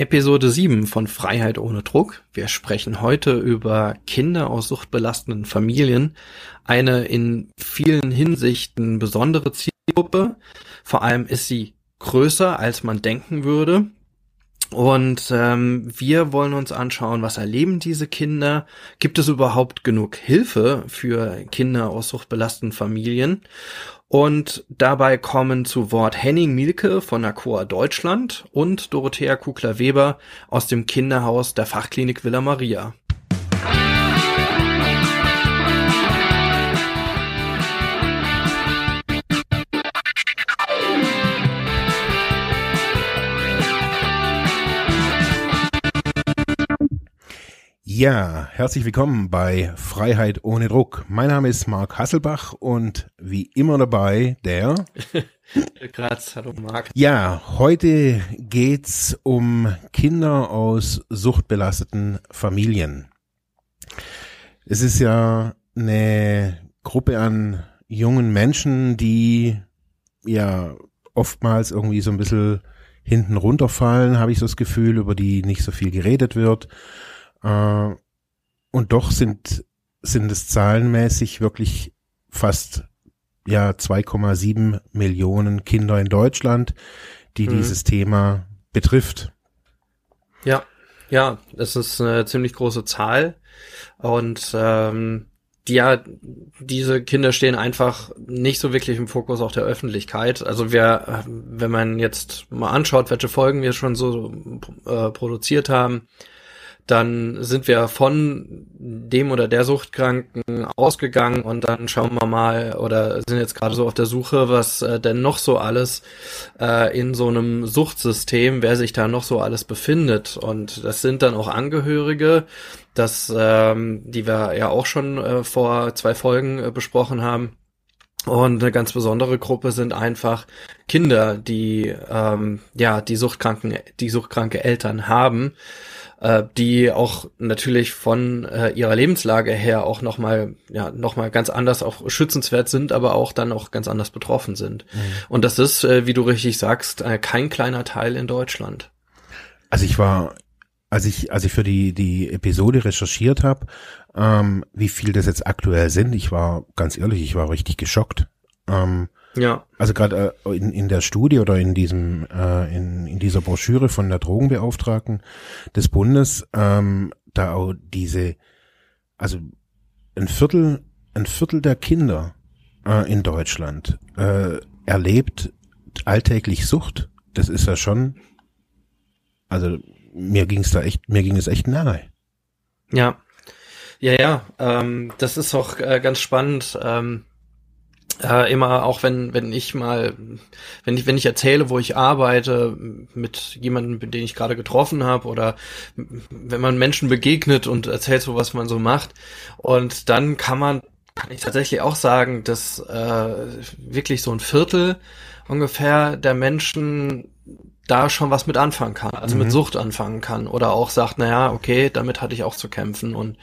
Episode 7 von Freiheit ohne Druck. Wir sprechen heute über Kinder aus suchtbelastenden Familien. Eine in vielen Hinsichten besondere Zielgruppe. Vor allem ist sie größer, als man denken würde. Und ähm, wir wollen uns anschauen, was erleben diese Kinder? Gibt es überhaupt genug Hilfe für Kinder aus suchtbelasteten Familien? Und dabei kommen zu Wort Henning Mielke von Aqua Deutschland und Dorothea Kugler-Weber aus dem Kinderhaus der Fachklinik Villa Maria. Ja, herzlich willkommen bei Freiheit ohne Druck. Mein Name ist Marc Hasselbach und wie immer dabei der Graz, hallo Marc. Ja, heute geht's um Kinder aus suchtbelasteten Familien. Es ist ja eine Gruppe an jungen Menschen, die ja oftmals irgendwie so ein bisschen hinten runterfallen, habe ich so das Gefühl, über die nicht so viel geredet wird äh, und doch sind, sind es zahlenmäßig wirklich fast ja 2,7 Millionen Kinder in Deutschland, die mhm. dieses Thema betrifft. Ja, ja, das ist eine ziemlich große Zahl und ähm, ja, diese Kinder stehen einfach nicht so wirklich im Fokus auch der Öffentlichkeit. Also wir, wenn man jetzt mal anschaut, welche Folgen wir schon so äh, produziert haben, dann sind wir von dem oder der Suchtkranken ausgegangen und dann schauen wir mal oder sind jetzt gerade so auf der Suche, was äh, denn noch so alles äh, in so einem Suchtsystem, wer sich da noch so alles befindet. Und das sind dann auch Angehörige, das, ähm, die wir ja auch schon äh, vor zwei Folgen äh, besprochen haben. Und eine ganz besondere Gruppe sind einfach Kinder, die ähm, ja die Suchtkranken, die suchtkranke Eltern haben äh, die auch natürlich von äh, ihrer Lebenslage her auch nochmal, ja, nochmal ganz anders auch schützenswert sind, aber auch dann auch ganz anders betroffen sind. Mhm. Und das ist, äh, wie du richtig sagst, äh, kein kleiner Teil in Deutschland. Also ich war, als ich, als ich für die, die Episode recherchiert habe, ähm, wie viel das jetzt aktuell sind, ich war ganz ehrlich, ich war richtig geschockt. Ähm, ja. Also gerade äh, in, in der Studie oder in diesem äh, in, in dieser Broschüre von der Drogenbeauftragten des Bundes ähm, da auch diese also ein Viertel ein Viertel der Kinder äh, in Deutschland äh, erlebt alltäglich Sucht. Das ist ja schon also mir ging es da echt mir ging es echt nahe. Ja. Ja, ja, ähm, das ist auch äh, ganz spannend. Ähm, äh, immer auch wenn wenn ich mal wenn ich wenn ich erzähle wo ich arbeite mit jemandem den ich gerade getroffen habe oder wenn man Menschen begegnet und erzählt so was man so macht und dann kann man kann ich tatsächlich auch sagen dass äh, wirklich so ein Viertel ungefähr der Menschen da schon was mit anfangen kann, also mhm. mit Sucht anfangen kann oder auch sagt, naja, okay, damit hatte ich auch zu kämpfen und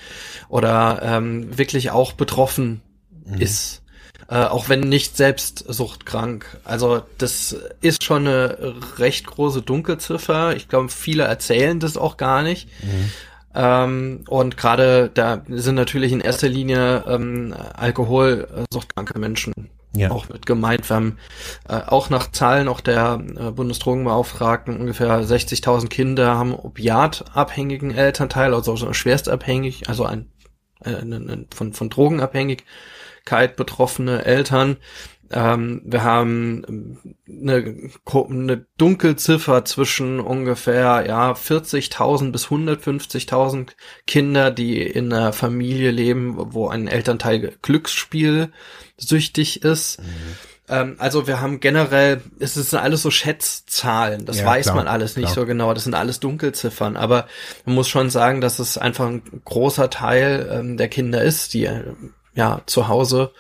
oder ähm, wirklich auch betroffen mhm. ist äh, auch wenn nicht selbst suchtkrank. Also das ist schon eine recht große Dunkelziffer. Ich glaube, viele erzählen das auch gar nicht. Mhm. Ähm, und gerade da sind natürlich in erster Linie ähm, alkoholsuchtkranke Menschen ja. auch mit gemeint. Wir haben äh, auch nach Zahlen auch der äh, Bundesdrogenbeauftragten ungefähr 60.000 Kinder haben opiatabhängigen Elternteil, also schwerstabhängig, also ein, äh, von, von Drogen abhängig betroffene Eltern. Ähm, wir haben eine, eine Dunkelziffer zwischen ungefähr ja 40.000 bis 150.000 Kinder, die in einer Familie leben, wo ein Elternteil Glücksspiel süchtig ist. Mhm. Ähm, also wir haben generell, es sind alles so Schätzzahlen, das ja, weiß klar, man alles nicht klar. so genau, das sind alles Dunkelziffern, aber man muss schon sagen, dass es einfach ein großer Teil ähm, der Kinder ist, die ja zu Hause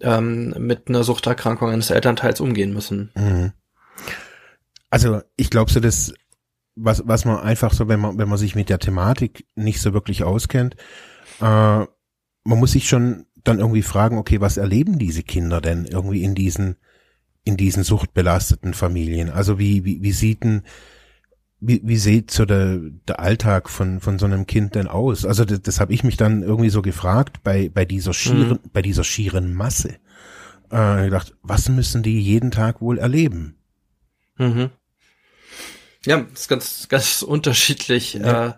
ähm, mit einer Suchterkrankung eines Elternteils umgehen müssen. Mhm. Also ich glaube so, dass was was man einfach so, wenn man wenn man sich mit der Thematik nicht so wirklich auskennt, äh, man muss sich schon dann irgendwie fragen, okay, was erleben diese Kinder denn irgendwie in diesen in diesen suchtbelasteten Familien? Also wie wie, wie sieht denn wie, wie sieht so der, der Alltag von, von so einem Kind denn aus? Also das, das habe ich mich dann irgendwie so gefragt bei, bei dieser schieren, mhm. bei dieser schieren Masse. Äh, gedacht, was müssen die jeden Tag wohl erleben? Mhm. Ja, das ist ganz, ganz unterschiedlich. Ja. Äh,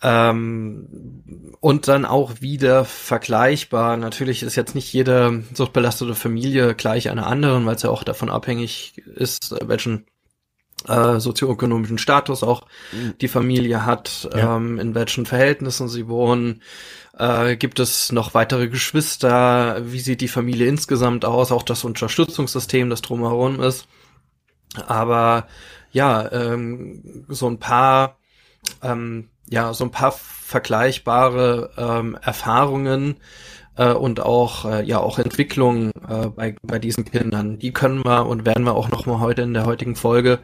ähm, und dann auch wieder vergleichbar. Natürlich ist jetzt nicht jede suchtbelastete Familie gleich einer anderen, weil es ja auch davon abhängig ist, welchen äh, sozioökonomischen Status auch mhm. die Familie hat, ja. ähm, in welchen Verhältnissen sie wohnen. Äh, gibt es noch weitere Geschwister? Wie sieht die Familie insgesamt aus? Auch das Unterstützungssystem, das drumherum ist. Aber ja, ähm, so ein paar ähm, ja, so ein paar vergleichbare ähm, Erfahrungen äh, und auch äh, ja auch Entwicklungen äh, bei, bei diesen Kindern. Die können wir und werden wir auch noch mal heute in der heutigen Folge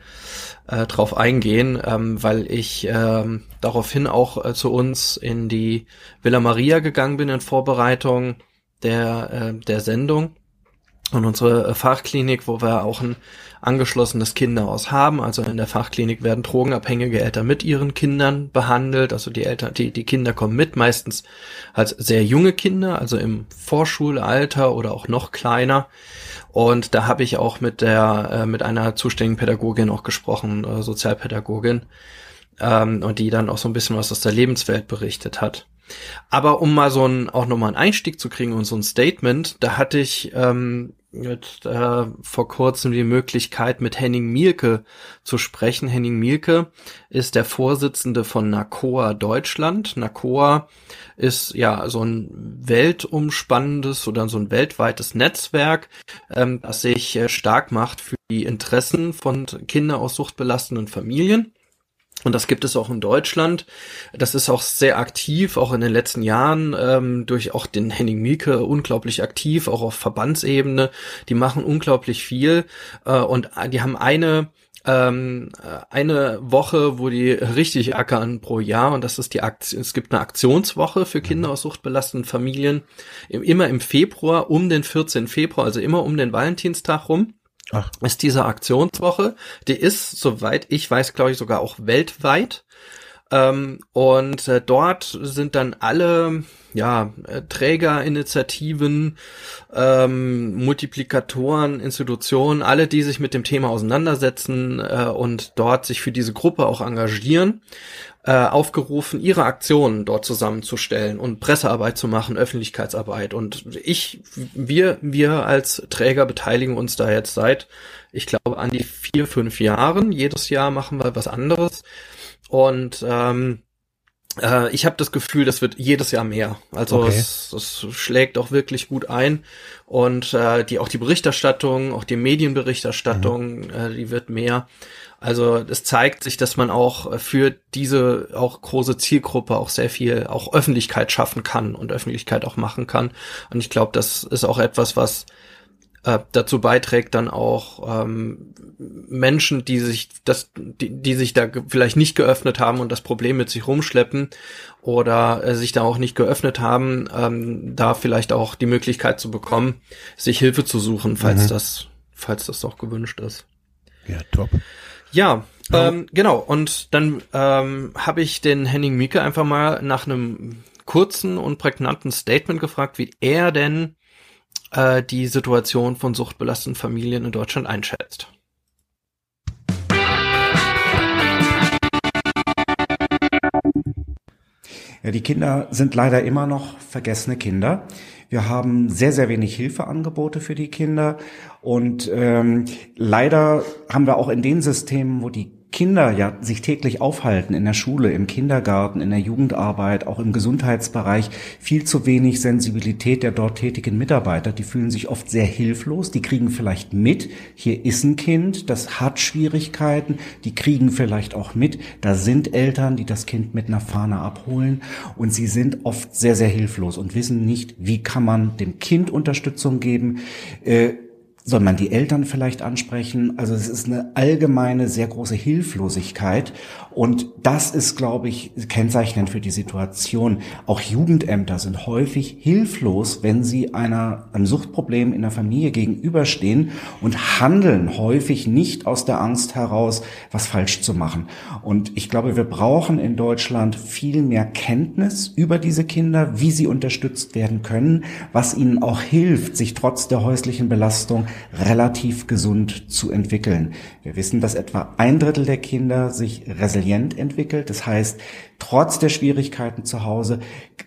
äh, drauf eingehen, ähm, weil ich äh, daraufhin auch äh, zu uns in die Villa Maria gegangen bin in Vorbereitung der äh, der Sendung und unsere äh, Fachklinik, wo wir auch ein angeschlossenes Kinderhaus haben. Also in der Fachklinik werden drogenabhängige Eltern mit ihren Kindern behandelt. Also die Eltern, die, die Kinder kommen mit, meistens als sehr junge Kinder, also im Vorschulalter oder auch noch kleiner. Und da habe ich auch mit der, äh, mit einer zuständigen Pädagogin auch gesprochen, äh, Sozialpädagogin, ähm, und die dann auch so ein bisschen was aus der Lebenswelt berichtet hat. Aber um mal so ein, auch nochmal einen Einstieg zu kriegen und so ein Statement, da hatte ich ähm, jetzt, äh, vor kurzem die Möglichkeit, mit Henning Mielke zu sprechen. Henning Mielke ist der Vorsitzende von NACOA Deutschland. NACOA ist ja so ein weltumspannendes oder so ein weltweites Netzwerk, ähm, das sich äh, stark macht für die Interessen von Kinder aus suchtbelastenden Familien. Und das gibt es auch in Deutschland. Das ist auch sehr aktiv, auch in den letzten Jahren, ähm, durch auch den Henning Mieke unglaublich aktiv, auch auf Verbandsebene. Die machen unglaublich viel äh, und die haben eine ähm, eine Woche, wo die richtig ackern pro Jahr und das ist die Aktion. Es gibt eine Aktionswoche für Kinder aus suchtbelasteten Familien immer im Februar um den 14. Februar, also immer um den Valentinstag rum. Ach. ist diese Aktionswoche. Die ist, soweit ich weiß, glaube ich, sogar auch weltweit. Ähm, und äh, dort sind dann alle ja, äh, Trägerinitiativen, ähm, Multiplikatoren, Institutionen, alle, die sich mit dem Thema auseinandersetzen äh, und dort sich für diese Gruppe auch engagieren, äh, aufgerufen, ihre Aktionen dort zusammenzustellen und Pressearbeit zu machen, Öffentlichkeitsarbeit. Und ich, wir, wir als Träger beteiligen uns da jetzt seit, ich glaube, an die vier, fünf Jahren. Jedes Jahr machen wir was anderes. Und ähm, äh, ich habe das Gefühl, das wird jedes Jahr mehr. Also okay. es, es schlägt auch wirklich gut ein und äh, die auch die Berichterstattung, auch die Medienberichterstattung, mhm. äh, die wird mehr. Also es zeigt sich, dass man auch für diese auch große Zielgruppe auch sehr viel auch Öffentlichkeit schaffen kann und Öffentlichkeit auch machen kann. Und ich glaube, das ist auch etwas, was äh, dazu beiträgt, dann auch ähm, Menschen, die sich das, die, die sich da vielleicht nicht geöffnet haben und das Problem mit sich rumschleppen oder äh, sich da auch nicht geöffnet haben, ähm, da vielleicht auch die Möglichkeit zu bekommen, sich Hilfe zu suchen, falls mhm. das, falls das auch gewünscht ist. Ja, top. Ja, ähm, genau. Und dann ähm, habe ich den Henning Mieke einfach mal nach einem kurzen und prägnanten Statement gefragt, wie er denn äh, die Situation von suchtbelasteten Familien in Deutschland einschätzt. Ja, die Kinder sind leider immer noch vergessene Kinder. Wir haben sehr, sehr wenig Hilfeangebote für die Kinder. Und ähm, leider haben wir auch in den Systemen, wo die Kinder ja sich täglich aufhalten in der Schule, im Kindergarten, in der Jugendarbeit, auch im Gesundheitsbereich, viel zu wenig Sensibilität der dort tätigen Mitarbeiter. Die fühlen sich oft sehr hilflos. Die kriegen vielleicht mit, hier ist ein Kind, das hat Schwierigkeiten. Die kriegen vielleicht auch mit, da sind Eltern, die das Kind mit einer Fahne abholen. Und sie sind oft sehr, sehr hilflos und wissen nicht, wie kann man dem Kind Unterstützung geben. Äh, soll man die Eltern vielleicht ansprechen? Also es ist eine allgemeine, sehr große Hilflosigkeit. Und das ist, glaube ich, kennzeichnend für die Situation. Auch Jugendämter sind häufig hilflos, wenn sie einer, einem Suchtproblem in der Familie gegenüberstehen und handeln häufig nicht aus der Angst heraus, was falsch zu machen. Und ich glaube, wir brauchen in Deutschland viel mehr Kenntnis über diese Kinder, wie sie unterstützt werden können, was ihnen auch hilft, sich trotz der häuslichen Belastung relativ gesund zu entwickeln. Wir wissen, dass etwa ein Drittel der Kinder sich resilient entwickelt. Das heißt, trotz der Schwierigkeiten zu Hause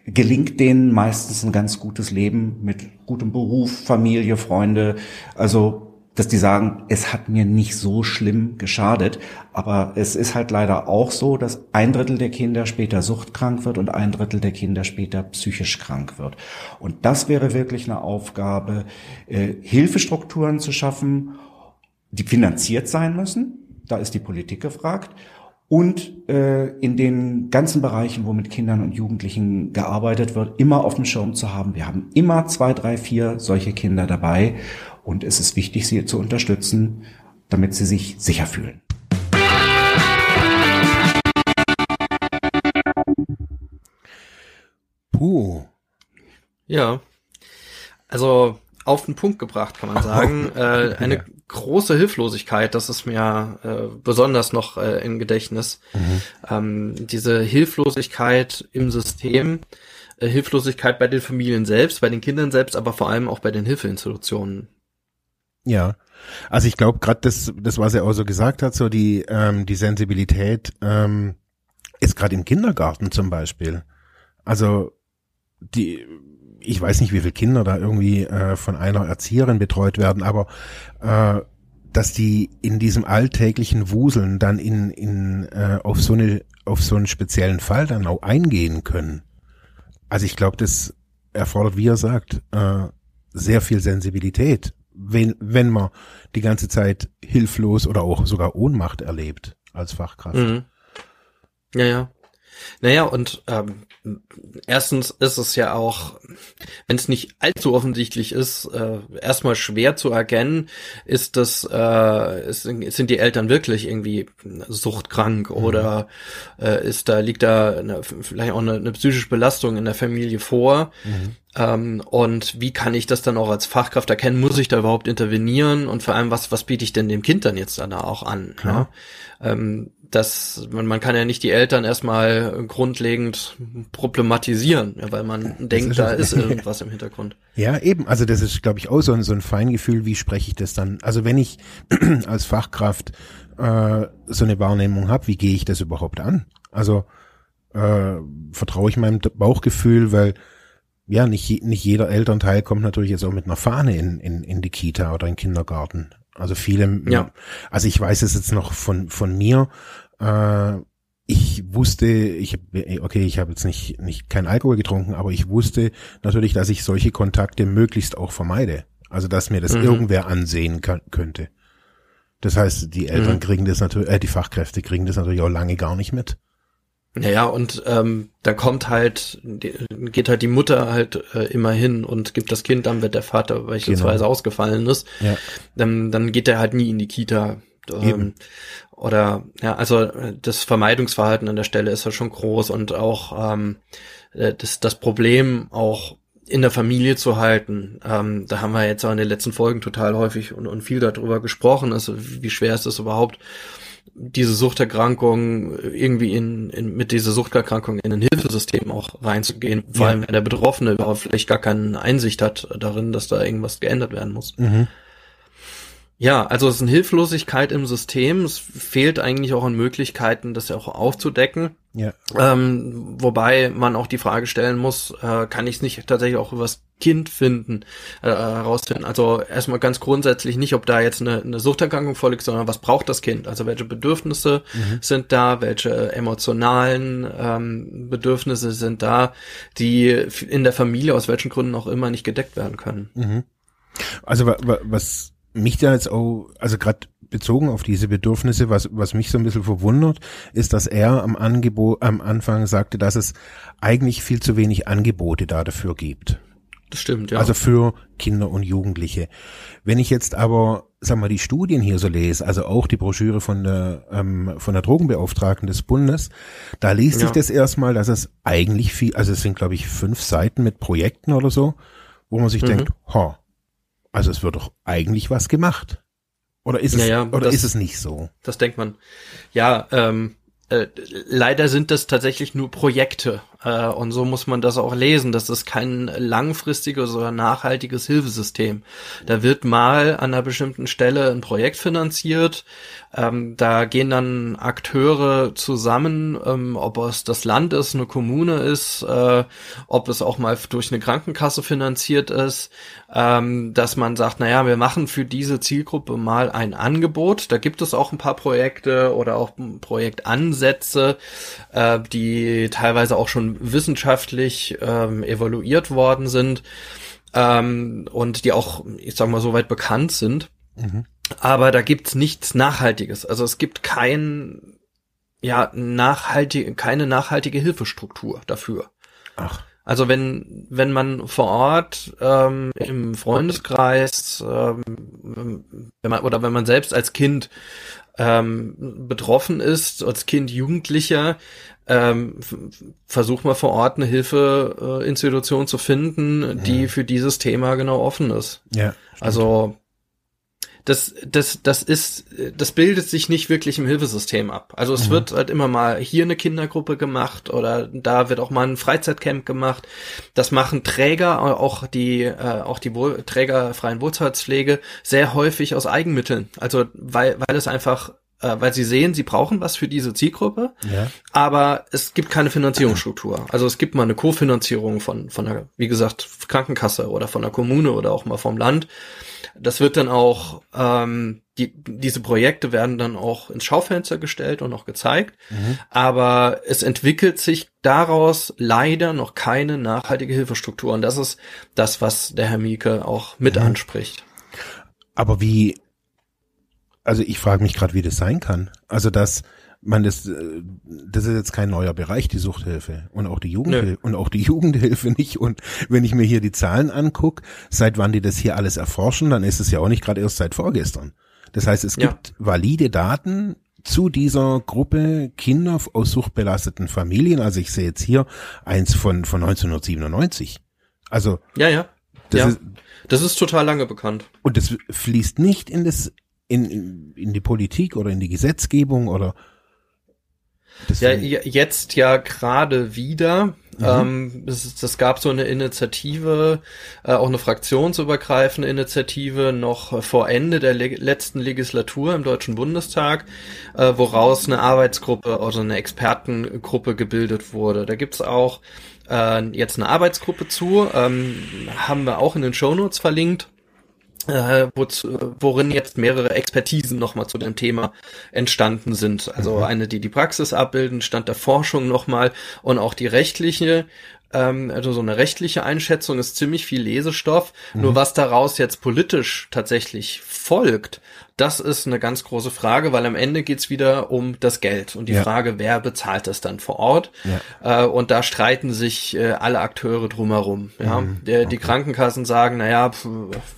gelingt denen meistens ein ganz gutes Leben mit gutem Beruf, Familie, Freunde. Also dass die sagen, es hat mir nicht so schlimm geschadet. Aber es ist halt leider auch so, dass ein Drittel der Kinder später suchtkrank wird und ein Drittel der Kinder später psychisch krank wird. Und das wäre wirklich eine Aufgabe, äh, Hilfestrukturen zu schaffen, die finanziert sein müssen. Da ist die Politik gefragt und äh, in den ganzen Bereichen, wo mit Kindern und Jugendlichen gearbeitet wird, immer auf dem Schirm zu haben. Wir haben immer zwei, drei, vier solche Kinder dabei und es ist wichtig, sie zu unterstützen, damit sie sich sicher fühlen. Puh. Ja. Also auf den Punkt gebracht, kann man sagen. äh, eine ja. Große Hilflosigkeit, das ist mir äh, besonders noch äh, im Gedächtnis. Mhm. Ähm, diese Hilflosigkeit im System, äh, Hilflosigkeit bei den Familien selbst, bei den Kindern selbst, aber vor allem auch bei den Hilfeinstitutionen. Ja, also ich glaube gerade das, das was er auch so gesagt hat, so die ähm, die Sensibilität ähm, ist gerade im Kindergarten zum Beispiel. Also die, ich weiß nicht, wie viele Kinder da irgendwie äh, von einer Erzieherin betreut werden, aber äh, dass die in diesem alltäglichen Wuseln dann in in äh, auf so eine auf so einen speziellen Fall dann auch eingehen können. Also ich glaube, das erfordert, wie er sagt, äh, sehr viel Sensibilität wenn, wenn man die ganze Zeit hilflos oder auch sogar Ohnmacht erlebt als Fachkraft. Mhm. Ja, ja. Naja, und ähm, erstens ist es ja auch, wenn es nicht allzu offensichtlich ist, äh, erstmal schwer zu erkennen, ist das, äh, ist, sind die Eltern wirklich irgendwie suchtkrank mhm. oder äh, ist da, liegt da eine, vielleicht auch eine, eine psychische Belastung in der Familie vor. Mhm. Ähm, und wie kann ich das dann auch als Fachkraft erkennen? Muss ich da überhaupt intervenieren? Und vor allem, was, was biete ich denn dem Kind dann jetzt dann auch an? Ja? Ähm, das, man, man kann ja nicht die Eltern erstmal grundlegend problematisieren, ja, weil man denkt, ist da ist irgendwas im Hintergrund. Ja, eben. Also das ist, glaube ich, auch so ein, so ein Feingefühl, wie spreche ich das dann? Also wenn ich als Fachkraft äh, so eine Wahrnehmung habe, wie gehe ich das überhaupt an? Also äh, vertraue ich meinem Bauchgefühl, weil ja, nicht, nicht jeder Elternteil kommt natürlich jetzt auch mit einer Fahne in, in, in die Kita oder in den Kindergarten. Also viele, ja. also ich weiß es jetzt noch von, von mir, äh, ich wusste, ich okay, ich habe jetzt nicht nicht kein Alkohol getrunken, aber ich wusste natürlich, dass ich solche Kontakte möglichst auch vermeide. Also dass mir das mhm. irgendwer ansehen kann, könnte. Das heißt, die Eltern mhm. kriegen das natürlich, äh, die Fachkräfte kriegen das natürlich auch lange gar nicht mit. Naja, und ähm, da kommt halt, geht halt die Mutter halt äh, immer hin und gibt das Kind dann, wenn der Vater beispielsweise genau. ausgefallen ist. Ja. Dann, dann geht er halt nie in die Kita. Ähm, oder ja, also das Vermeidungsverhalten an der Stelle ist ja schon groß und auch ähm, äh, das, das Problem auch in der Familie zu halten. Ähm, da haben wir jetzt auch in den letzten Folgen total häufig und, und viel darüber gesprochen. Also wie schwer ist es überhaupt, diese Suchterkrankung irgendwie in, in mit dieser Suchterkrankung in ein Hilfesystem auch reinzugehen, vor ja. allem wenn der Betroffene überhaupt vielleicht gar keine Einsicht hat darin, dass da irgendwas geändert werden muss. Mhm. Ja, also es ist eine Hilflosigkeit im System. Es fehlt eigentlich auch an Möglichkeiten, das ja auch aufzudecken. Ja. Ähm, wobei man auch die Frage stellen muss, äh, kann ich es nicht tatsächlich auch übers Kind finden, äh, herausfinden. Also erstmal ganz grundsätzlich nicht, ob da jetzt eine, eine Suchterkrankung vorliegt, sondern was braucht das Kind? Also welche Bedürfnisse mhm. sind da, welche emotionalen ähm, Bedürfnisse sind da, die in der Familie aus welchen Gründen auch immer nicht gedeckt werden können. Mhm. Also was mich da jetzt auch, also gerade bezogen auf diese Bedürfnisse, was, was mich so ein bisschen verwundert, ist, dass er am Angebot, am Anfang sagte, dass es eigentlich viel zu wenig Angebote da dafür gibt. Das stimmt, ja. Also für Kinder und Jugendliche. Wenn ich jetzt aber, sag mal, die Studien hier so lese, also auch die Broschüre von der, ähm, von der Drogenbeauftragten des Bundes, da liest ja. sich das erstmal, dass es eigentlich viel, also es sind glaube ich fünf Seiten mit Projekten oder so, wo man sich mhm. denkt, ha, also es wird doch eigentlich was gemacht. Oder ist es, ja, ja, oder das, ist es nicht so? Das denkt man. Ja, ähm, äh, leider sind das tatsächlich nur Projekte. Äh, und so muss man das auch lesen. Das ist kein langfristiges oder nachhaltiges Hilfesystem. Da wird mal an einer bestimmten Stelle ein Projekt finanziert. Ähm, da gehen dann Akteure zusammen, ähm, ob es das Land ist, eine Kommune ist, äh, ob es auch mal durch eine Krankenkasse finanziert ist, ähm, dass man sagt, naja, wir machen für diese Zielgruppe mal ein Angebot. Da gibt es auch ein paar Projekte oder auch Projektansätze, äh, die teilweise auch schon wissenschaftlich ähm, evaluiert worden sind ähm, und die auch, ich sag mal, soweit bekannt sind. Mhm. Aber da gibt's nichts Nachhaltiges. Also es gibt kein, ja, nachhaltige, keine nachhaltige Hilfestruktur dafür. Ach. Also wenn, wenn man vor Ort ähm, im Freundeskreis ähm, wenn man, oder wenn man selbst als Kind ähm, betroffen ist, als Kind Jugendlicher, ähm, versuch mal vor Ort eine Hilfeinstitution äh, zu finden, die ja. für dieses Thema genau offen ist. Ja. Stimmt. Also das, das, das ist, das bildet sich nicht wirklich im Hilfesystem ab. Also es mhm. wird halt immer mal hier eine Kindergruppe gemacht oder da wird auch mal ein Freizeitcamp gemacht. Das machen Träger, auch die, äh, auch die Wohl Träger freien Wohlfahrtspflege sehr häufig aus Eigenmitteln. Also weil, weil es einfach äh, weil sie sehen, sie brauchen was für diese Zielgruppe, ja. aber es gibt keine Finanzierungsstruktur. Also es gibt mal eine Kofinanzierung von, von der, wie gesagt, Krankenkasse oder von der Kommune oder auch mal vom Land. Das wird dann auch, ähm, die, diese Projekte werden dann auch ins Schaufenster gestellt und auch gezeigt. Mhm. Aber es entwickelt sich daraus leider noch keine nachhaltige Hilfestruktur. Und das ist das, was der Herr Mieke auch mit mhm. anspricht. Aber wie, also ich frage mich gerade, wie das sein kann. Also dass man das, äh, das ist jetzt kein neuer Bereich, die Suchthilfe und auch die Jugendhilfe und auch die Jugendhilfe nicht. Und wenn ich mir hier die Zahlen angucke, seit wann die das hier alles erforschen, dann ist es ja auch nicht gerade erst seit vorgestern. Das heißt, es gibt ja. valide Daten zu dieser Gruppe Kinder aus suchtbelasteten Familien. Also ich sehe jetzt hier eins von, von 1997. Also. Ja, ja. Das, ja. Ist, das ist total lange bekannt. Und das fließt nicht in das in, in die Politik oder in die Gesetzgebung oder Deswegen. Ja, jetzt ja gerade wieder. Mhm. Ähm, es, das gab so eine Initiative, äh, auch eine fraktionsübergreifende Initiative noch vor Ende der le letzten Legislatur im Deutschen Bundestag, äh, woraus eine Arbeitsgruppe, also eine Expertengruppe gebildet wurde. Da gibt's auch äh, jetzt eine Arbeitsgruppe zu, ähm, haben wir auch in den Shownotes verlinkt äh, wo, worin jetzt mehrere Expertisen nochmal zu dem Thema entstanden sind. Also mhm. eine, die die Praxis abbilden, Stand der Forschung nochmal und auch die rechtliche ähm, also so eine rechtliche Einschätzung ist ziemlich viel Lesestoff. Mhm. Nur was daraus jetzt politisch tatsächlich folgt, das ist eine ganz große Frage, weil am Ende geht's wieder um das Geld und die ja. Frage, wer bezahlt das dann vor Ort. Ja. Äh, und da streiten sich äh, alle Akteure drumherum. Ja? Mhm. Der, die Krankenkassen sagen, naja, pf,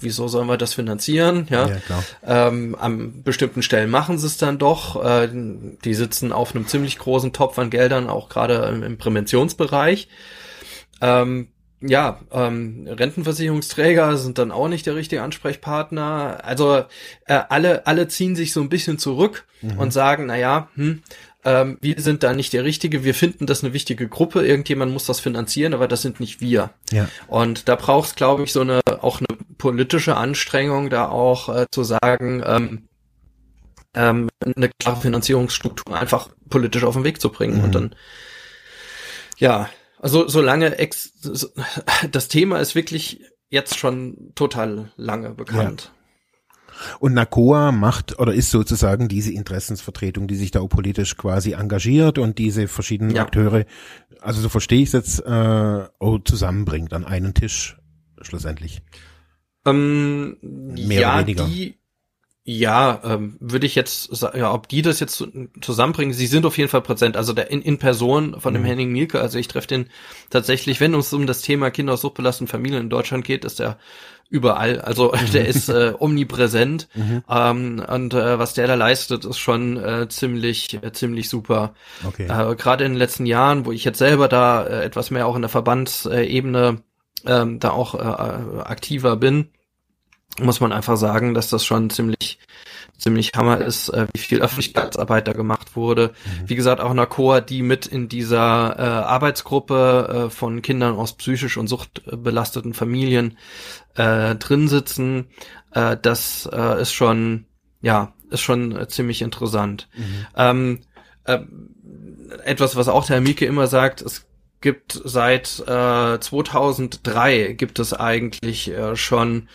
wieso sollen wir das finanzieren? Ja, ja ähm, an bestimmten Stellen machen sie es dann doch. Äh, die sitzen auf einem ziemlich großen Topf an Geldern, auch gerade im, im Präventionsbereich. Ähm, ja, ähm, Rentenversicherungsträger sind dann auch nicht der richtige Ansprechpartner. Also äh, alle, alle ziehen sich so ein bisschen zurück mhm. und sagen, na ja, hm, ähm, wir sind da nicht der Richtige, wir finden das eine wichtige Gruppe, irgendjemand muss das finanzieren, aber das sind nicht wir. Ja. Und da braucht es, glaube ich, so eine auch eine politische Anstrengung, da auch äh, zu sagen, ähm, ähm, eine klare Finanzierungsstruktur einfach politisch auf den Weg zu bringen. Mhm. Und dann, ja, also solange ex das Thema ist wirklich jetzt schon total lange bekannt. Ja. Und NACOA macht oder ist sozusagen diese Interessensvertretung, die sich da auch politisch quasi engagiert und diese verschiedenen ja. Akteure, also so verstehe ich es jetzt, äh, auch zusammenbringt an einen Tisch schlussendlich. Ähm, Mehr ja, oder weniger. Die, Ja, ähm, würde ich jetzt sagen, ja, ob die das jetzt zusammenbringen, sie sind auf jeden Fall präsent. Also der in, in Person von dem mhm. Henning Mielke, also ich treffe den tatsächlich, wenn es um das Thema Kinder aus suchtbelasteten Familien in Deutschland geht, ist er überall. Also mhm. der ist äh, omnipräsent mhm. ähm, und äh, was der da leistet, ist schon äh, ziemlich äh, ziemlich super. Okay. Äh, Gerade in den letzten Jahren, wo ich jetzt selber da äh, etwas mehr auch in der Verbandsebene äh, da auch äh, aktiver bin, muss man einfach sagen, dass das schon ziemlich ziemlich Hammer ist, äh, wie viel Öffentlichkeitsarbeit da gemacht wurde. Mhm. Wie gesagt, auch Nakoa, die mit in dieser äh, Arbeitsgruppe äh, von Kindern aus psychisch und suchtbelasteten Familien äh, drin sitzen, äh, das äh, ist schon, ja, ist schon äh, ziemlich interessant. Mhm. Ähm, äh, etwas, was auch der Herr Mieke immer sagt, es gibt seit äh, 2003 gibt es eigentlich äh, schon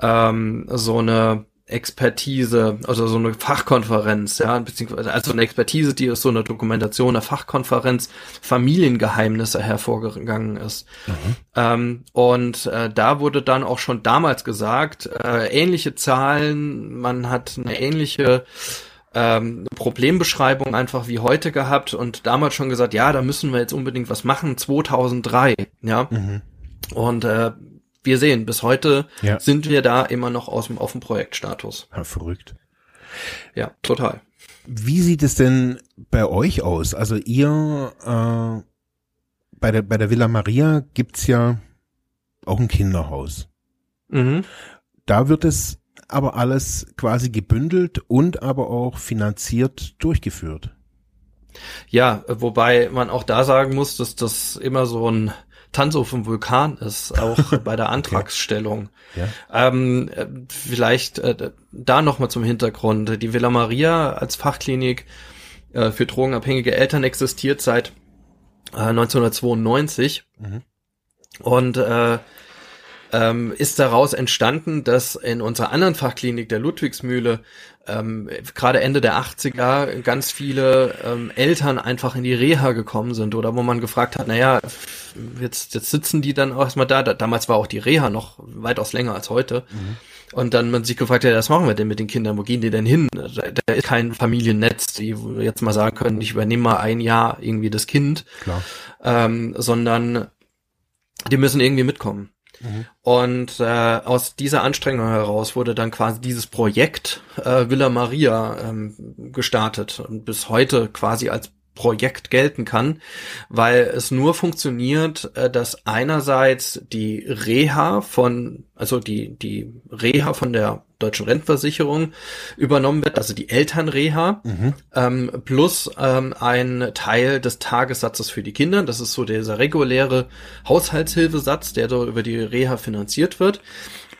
ähm, so eine Expertise, also so eine Fachkonferenz, ja, beziehungsweise also eine Expertise, die aus so einer Dokumentation, einer Fachkonferenz Familiengeheimnisse hervorgegangen ist. Mhm. Ähm, und äh, da wurde dann auch schon damals gesagt, äh, ähnliche Zahlen, man hat eine ähnliche ähm, Problembeschreibung einfach wie heute gehabt und damals schon gesagt, ja, da müssen wir jetzt unbedingt was machen, 2003, ja. Mhm. Und äh, wir sehen, bis heute ja. sind wir da immer noch aus dem, auf dem Projektstatus. Ja, verrückt. Ja, total. Wie sieht es denn bei euch aus? Also ihr äh, bei der bei der Villa Maria gibt's ja auch ein Kinderhaus. Mhm. Da wird es aber alles quasi gebündelt und aber auch finanziert durchgeführt. Ja, wobei man auch da sagen muss, dass das immer so ein Tanz auf dem Vulkan ist, auch bei der Antragsstellung. Okay. Ja. Ähm, vielleicht äh, da nochmal zum Hintergrund. Die Villa Maria als Fachklinik äh, für drogenabhängige Eltern existiert seit äh, 1992. Mhm. Und äh, ähm, ist daraus entstanden, dass in unserer anderen Fachklinik der Ludwigsmühle ähm, gerade Ende der 80er ganz viele ähm, Eltern einfach in die Reha gekommen sind oder wo man gefragt hat, naja, jetzt, jetzt sitzen die dann auch erstmal da. da. Damals war auch die Reha noch weitaus länger als heute. Mhm. Und dann man sich gefragt, ja, was machen wir denn mit den Kindern? Wo gehen die denn hin? Da, da ist kein Familiennetz, die jetzt mal sagen können, ich übernehme mal ein Jahr irgendwie das Kind, Klar. Ähm, sondern die müssen irgendwie mitkommen. Und äh, aus dieser Anstrengung heraus wurde dann quasi dieses Projekt äh, Villa Maria ähm, gestartet. Und bis heute quasi als Projekt gelten kann, weil es nur funktioniert, äh, dass einerseits die Reha von, also die, die Reha von der deutschen Rentenversicherung übernommen wird, also die Elternreha, mhm. ähm, plus ähm, ein Teil des Tagessatzes für die Kinder. Das ist so dieser reguläre Haushaltshilfesatz, der dort über die Reha finanziert wird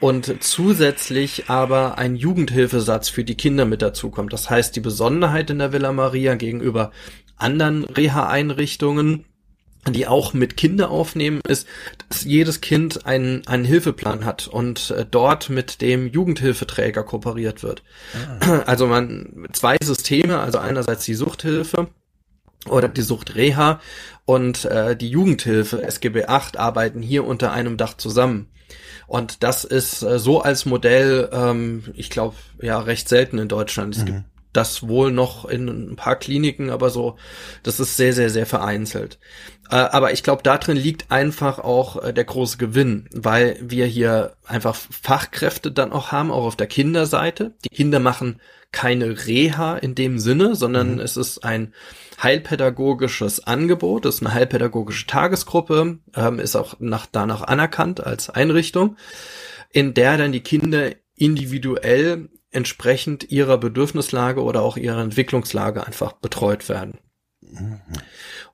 und zusätzlich aber ein Jugendhilfesatz für die Kinder mit dazukommt. Das heißt, die Besonderheit in der Villa Maria gegenüber anderen Reha-Einrichtungen, die auch mit Kinder aufnehmen, ist, dass jedes Kind einen, einen Hilfeplan hat und äh, dort mit dem Jugendhilfeträger kooperiert wird. Ah. Also man zwei Systeme, also einerseits die Suchthilfe oder die Suchtreha und äh, die Jugendhilfe SGB 8 arbeiten hier unter einem Dach zusammen. Und das ist äh, so als Modell, ähm, ich glaube, ja, recht selten in Deutschland. Es mhm. gibt das wohl noch in ein paar Kliniken, aber so, das ist sehr, sehr, sehr vereinzelt. Äh, aber ich glaube, da drin liegt einfach auch äh, der große Gewinn, weil wir hier einfach Fachkräfte dann auch haben, auch auf der Kinderseite. Die Kinder machen keine Reha in dem Sinne, sondern mhm. es ist ein heilpädagogisches Angebot, es ist eine heilpädagogische Tagesgruppe, ähm, ist auch nach, danach anerkannt als Einrichtung, in der dann die Kinder individuell entsprechend ihrer Bedürfnislage oder auch ihrer Entwicklungslage einfach betreut werden.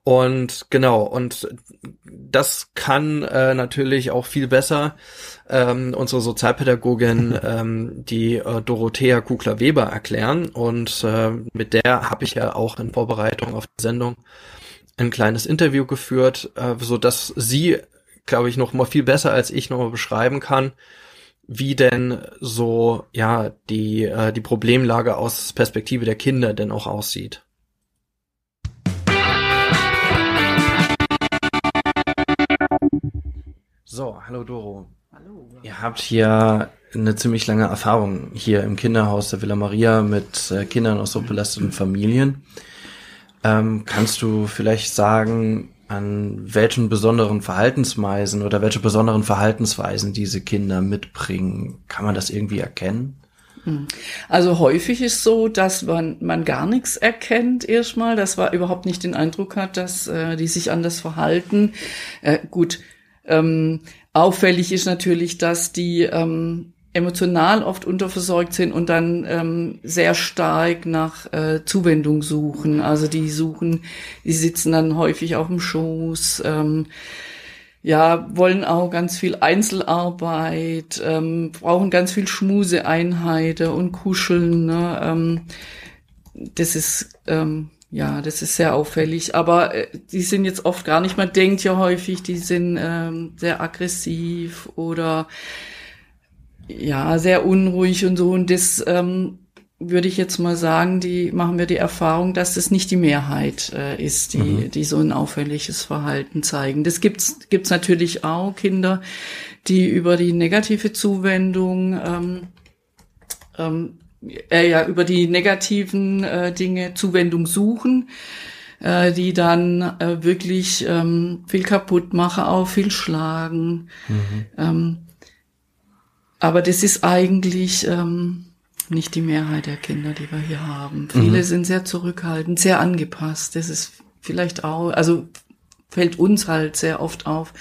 Und genau, und das kann äh, natürlich auch viel besser ähm, unsere Sozialpädagogin, ähm, die äh, Dorothea Kugler-Weber erklären. Und äh, mit der habe ich ja auch in Vorbereitung auf die Sendung ein kleines Interview geführt, äh, so dass sie, glaube ich, noch mal viel besser als ich noch mal beschreiben kann, wie denn so ja die äh, die Problemlage aus Perspektive der Kinder denn auch aussieht. So, hallo Doro. Hallo. Ihr habt hier eine ziemlich lange Erfahrung hier im Kinderhaus der Villa Maria mit äh, Kindern aus so belasteten Familien. Ähm, kannst du vielleicht sagen, an welchen besonderen Verhaltensweisen oder welche besonderen Verhaltensweisen diese Kinder mitbringen? Kann man das irgendwie erkennen? Hm. Also häufig ist so, dass man, man gar nichts erkennt erstmal, dass man überhaupt nicht den Eindruck hat, dass äh, die sich anders verhalten. Äh, gut, ähm, auffällig ist natürlich, dass die ähm, emotional oft unterversorgt sind und dann ähm, sehr stark nach äh, Zuwendung suchen. Also die suchen, die sitzen dann häufig auf dem Schoß, ähm, ja, wollen auch ganz viel Einzelarbeit, ähm, brauchen ganz viel Schmuseeinheiten und Kuscheln. Ne? Ähm, das ist ähm, ja, das ist sehr auffällig. Aber äh, die sind jetzt oft gar nicht, man denkt ja häufig, die sind ähm, sehr aggressiv oder ja, sehr unruhig und so. Und das ähm, würde ich jetzt mal sagen, die machen wir die Erfahrung, dass das nicht die Mehrheit äh, ist, die, mhm. die so ein auffälliges Verhalten zeigen. Das gibt's, gibt's natürlich auch Kinder, die über die negative Zuwendung, ähm, ähm, äh, ja, über die negativen äh, Dinge Zuwendung suchen, äh, die dann äh, wirklich ähm, viel kaputt machen, auch viel schlagen. Mhm. Ähm, aber das ist eigentlich ähm, nicht die Mehrheit der Kinder, die wir hier haben. Viele mhm. sind sehr zurückhaltend, sehr angepasst. Das ist vielleicht auch, also fällt uns halt sehr oft auf,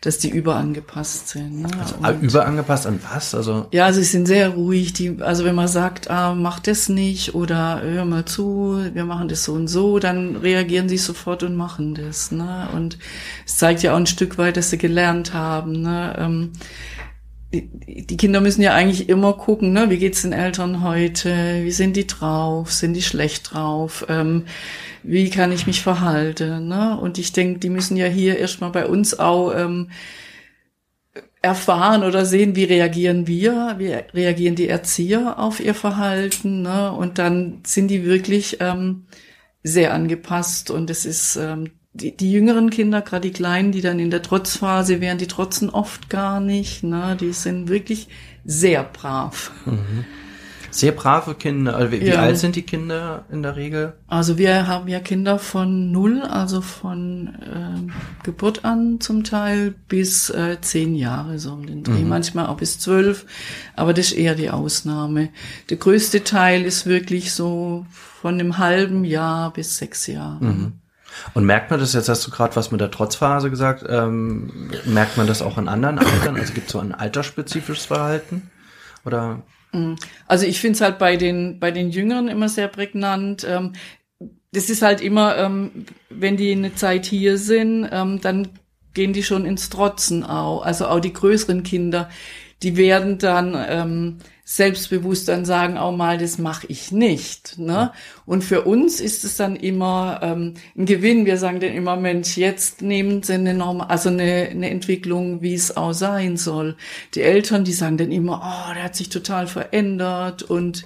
dass die überangepasst sind. Ne? Also Und, überangepasst an was? Also ja, sie sind sehr ruhig. Die, also wenn man sagt, ah, mach das nicht oder hör mal zu, wir machen das so und so, dann reagieren sie sofort und machen das. Ne? Und es zeigt ja auch ein Stück weit, dass sie gelernt haben. Ne? Ähm, die Kinder müssen ja eigentlich immer gucken, ne? wie geht's den Eltern heute, wie sind die drauf, sind die schlecht drauf, ähm, wie kann ich mich verhalten. Ne? Und ich denke, die müssen ja hier erstmal bei uns auch ähm, erfahren oder sehen, wie reagieren wir, wie reagieren die Erzieher auf ihr Verhalten. Ne? Und dann sind die wirklich ähm, sehr angepasst und es ist ähm, die, die jüngeren Kinder, gerade die Kleinen, die dann in der Trotzphase wären, die trotzen oft gar nicht. Ne? Die sind wirklich sehr brav. Mhm. Sehr brave Kinder. Also wie, ja. wie, alt sind die Kinder in der Regel? Also wir haben ja Kinder von null, also von äh, Geburt an zum Teil bis äh, zehn Jahre so um den Dreh, mhm. manchmal auch bis zwölf, aber das ist eher die Ausnahme. Der größte Teil ist wirklich so von einem halben Jahr bis sechs Jahre. Mhm. Und merkt man das, jetzt hast du gerade was mit der Trotzphase gesagt, ähm, merkt man das auch in anderen Altern? Also gibt es so ein altersspezifisches Verhalten? Oder? Mm. Also ich finde es halt bei den, bei den Jüngeren immer sehr prägnant. Ähm, das ist halt immer, ähm, wenn die eine Zeit hier sind, ähm, dann gehen die schon ins Trotzen auch. Also auch die größeren Kinder, die werden dann ähm, selbstbewusst dann sagen auch mal, das mache ich nicht. Ne? Und für uns ist es dann immer ähm, ein Gewinn. Wir sagen dann immer, Mensch, jetzt nehmen sie eine Norm also eine, eine Entwicklung, wie es auch sein soll. Die Eltern, die sagen dann immer, oh, der hat sich total verändert und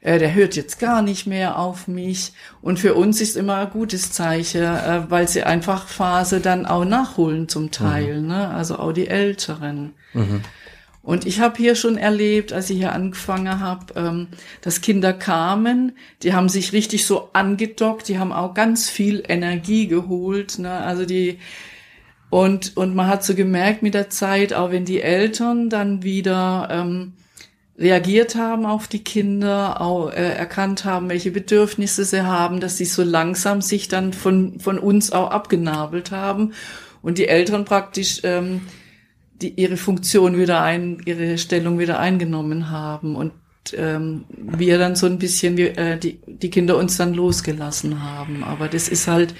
äh, der hört jetzt gar nicht mehr auf mich. Und für uns ist immer ein gutes Zeichen, äh, weil sie einfach Phase dann auch nachholen zum Teil, mhm. ne? also auch die Älteren. Mhm. Und ich habe hier schon erlebt, als ich hier angefangen habe, ähm, dass Kinder kamen, die haben sich richtig so angedockt, die haben auch ganz viel Energie geholt. Ne? Also die und und man hat so gemerkt mit der Zeit, auch wenn die Eltern dann wieder ähm, reagiert haben auf die Kinder, auch äh, erkannt haben, welche Bedürfnisse sie haben, dass sie so langsam sich dann von von uns auch abgenabelt haben und die Eltern praktisch ähm, die ihre Funktion wieder ein, ihre Stellung wieder eingenommen haben und ähm, wir dann so ein bisschen wir, äh, die, die Kinder uns dann losgelassen haben. Aber das ist halt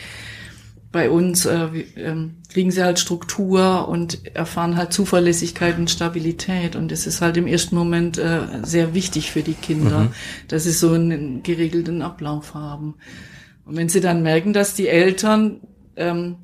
bei uns, äh, äh, kriegen sie halt Struktur und erfahren halt Zuverlässigkeit und Stabilität. Und das ist halt im ersten Moment äh, sehr wichtig für die Kinder, mhm. dass sie so einen geregelten Ablauf haben. Und wenn sie dann merken, dass die Eltern ähm,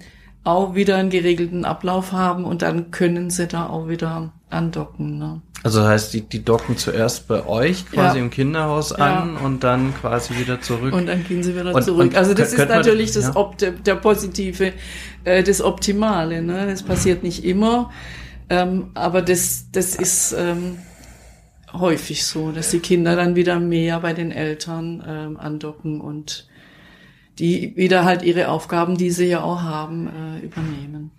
auch wieder einen geregelten Ablauf haben und dann können sie da auch wieder andocken. Ne? Also das heißt, die, die docken zuerst bei euch quasi ja. im Kinderhaus an ja. und dann quasi wieder zurück. Und dann gehen sie wieder und, zurück. Und also das ist natürlich man, das Op der positive, äh, das Optimale. Ne? Das passiert nicht immer, ähm, aber das, das ist ähm, häufig so, dass die Kinder dann wieder mehr bei den Eltern ähm, andocken und die wieder halt ihre Aufgaben, die sie ja auch haben, äh, übernehmen.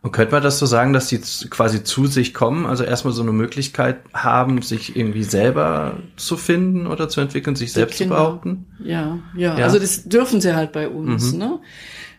Und könnte man das so sagen, dass die quasi zu sich kommen, also erstmal so eine Möglichkeit haben, sich irgendwie selber zu finden oder zu entwickeln, sich selbst Kinder. zu behaupten? Ja, ja, ja, also das dürfen sie halt bei uns, mhm. ne?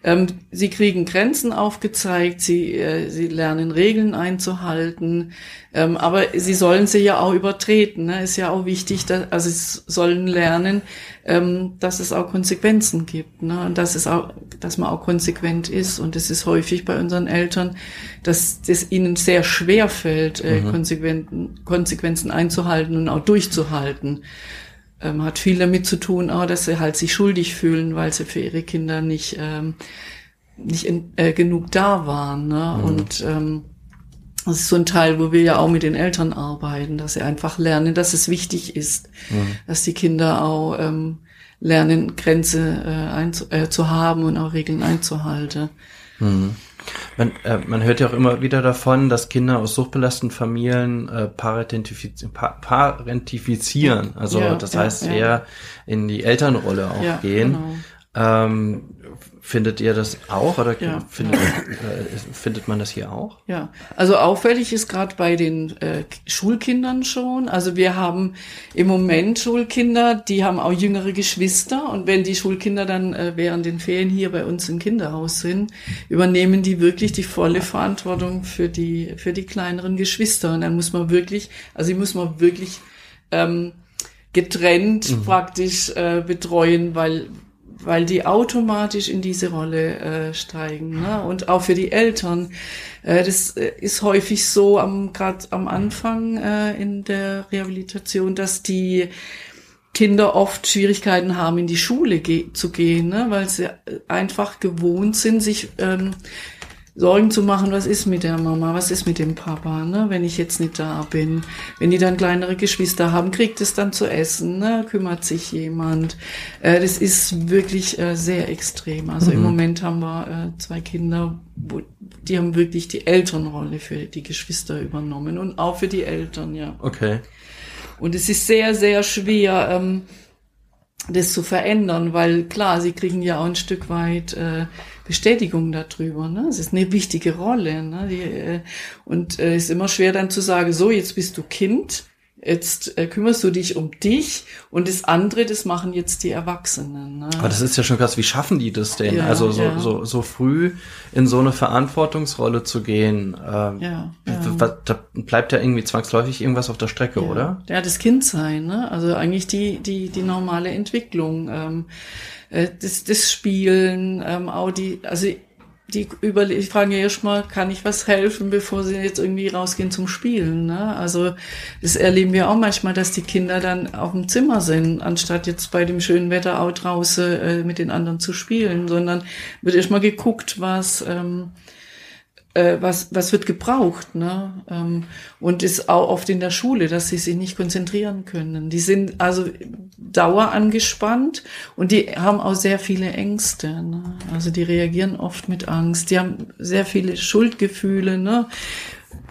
Ähm, sie kriegen Grenzen aufgezeigt, sie, äh, sie lernen Regeln einzuhalten, ähm, aber sie sollen sie ja auch übertreten. Ne? Ist ja auch wichtig, dass, also sie sollen lernen, ähm, dass es auch Konsequenzen gibt, ne? und dass es auch, dass man auch konsequent ist. Und es ist häufig bei unseren Eltern, dass es ihnen sehr schwer fällt, äh, mhm. Konsequenzen, Konsequenzen einzuhalten und auch durchzuhalten ähm, hat viel damit zu tun, auch, dass sie halt sich schuldig fühlen, weil sie für ihre Kinder nicht ähm, nicht in, äh, genug da waren. Ne? Mhm. Und ähm, das ist so ein Teil, wo wir ja auch mit den Eltern arbeiten, dass sie einfach lernen, dass es wichtig ist, mhm. dass die Kinder auch ähm, lernen, Grenze äh, einzu äh, zu haben und auch Regeln einzuhalten. Mhm. Man, äh, man hört ja auch immer wieder davon, dass Kinder aus suchtbelasteten Familien äh, parentifizieren, pa parentifizieren. Also ja, das heißt ja. eher in die Elternrolle auch ja, gehen. Genau. Ähm, findet ihr das auch oder ja. findet, äh, findet man das hier auch? Ja, also auffällig ist gerade bei den äh, Schulkindern schon. Also wir haben im Moment Schulkinder, die haben auch jüngere Geschwister und wenn die Schulkinder dann äh, während den Ferien hier bei uns im Kinderhaus sind, übernehmen die wirklich die volle Verantwortung für die für die kleineren Geschwister und dann muss man wirklich, also muss man wirklich ähm, getrennt mhm. praktisch äh, betreuen, weil weil die automatisch in diese Rolle äh, steigen. Ne? Und auch für die Eltern. Äh, das äh, ist häufig so, am gerade am Anfang äh, in der Rehabilitation, dass die Kinder oft Schwierigkeiten haben, in die Schule ge zu gehen, ne? weil sie einfach gewohnt sind, sich ähm, Sorgen zu machen, was ist mit der Mama, was ist mit dem Papa, ne, wenn ich jetzt nicht da bin. Wenn die dann kleinere Geschwister haben, kriegt es dann zu essen, ne, kümmert sich jemand. Äh, das ist wirklich äh, sehr extrem. Also mhm. im Moment haben wir äh, zwei Kinder, wo, die haben wirklich die Elternrolle für die Geschwister übernommen und auch für die Eltern, ja. Okay. Und es ist sehr, sehr schwer, ähm, das zu verändern, weil klar, sie kriegen ja auch ein Stück weit äh, Bestätigung darüber. Ne? Es ist eine wichtige Rolle. Ne? Die, äh, und es äh, ist immer schwer dann zu sagen, so, jetzt bist du Kind, jetzt äh, kümmerst du dich um dich und das andere, das machen jetzt die Erwachsenen. Ne? Aber das ist ja schon krass, wie schaffen die das denn? Ja, also so, ja. so, so früh in so eine Verantwortungsrolle zu gehen, ähm, ja, da bleibt ja irgendwie zwangsläufig irgendwas auf der Strecke, oder? Ja, das Kindsein, ne? also eigentlich die, die, die normale Entwicklung. Ähm, äh, das, das Spielen, ähm, auch die, also die über, ich frage ja erstmal, kann ich was helfen, bevor sie jetzt irgendwie rausgehen zum Spielen. Ne? Also das erleben wir auch manchmal, dass die Kinder dann auf dem Zimmer sind, anstatt jetzt bei dem schönen Wetter auch draußen äh, mit den anderen zu spielen, sondern wird erstmal geguckt, was ähm, äh, was, was wird gebraucht, ne? Ähm, und ist auch oft in der Schule, dass sie sich nicht konzentrieren können. Die sind also dauer angespannt und die haben auch sehr viele Ängste. Ne? Also die reagieren oft mit Angst. Die haben sehr viele Schuldgefühle, ne?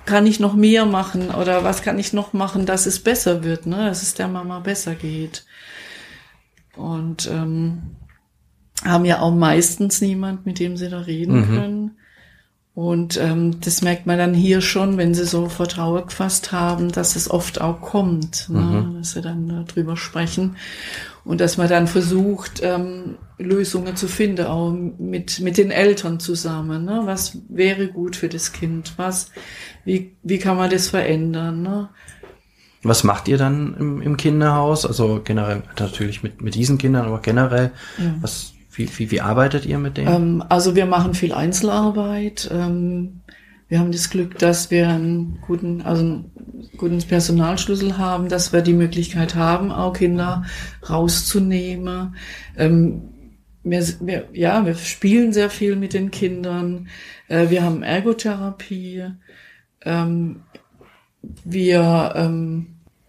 Kann ich noch mehr machen oder was kann ich noch machen, dass es besser wird, ne? Dass es der Mama besser geht. Und ähm, haben ja auch meistens niemand, mit dem sie da reden mhm. können. Und ähm, das merkt man dann hier schon, wenn sie so Vertrauen gefasst haben, dass es oft auch kommt, ne? mhm. dass sie dann darüber sprechen und dass man dann versucht, ähm, Lösungen zu finden, auch mit, mit den Eltern zusammen. Ne? Was wäre gut für das Kind? Was, wie, wie kann man das verändern? Ne? Was macht ihr dann im, im Kinderhaus? Also generell natürlich mit, mit diesen Kindern, aber generell, ja. was wie, wie, wie arbeitet ihr mit denen? Ähm, also wir machen viel Einzelarbeit. Ähm, wir haben das Glück, dass wir einen guten, also einen guten Personalschlüssel haben, dass wir die Möglichkeit haben, auch Kinder rauszunehmen. Ähm, wir, wir, ja, wir spielen sehr viel mit den Kindern. Äh, wir haben Ergotherapie. Wir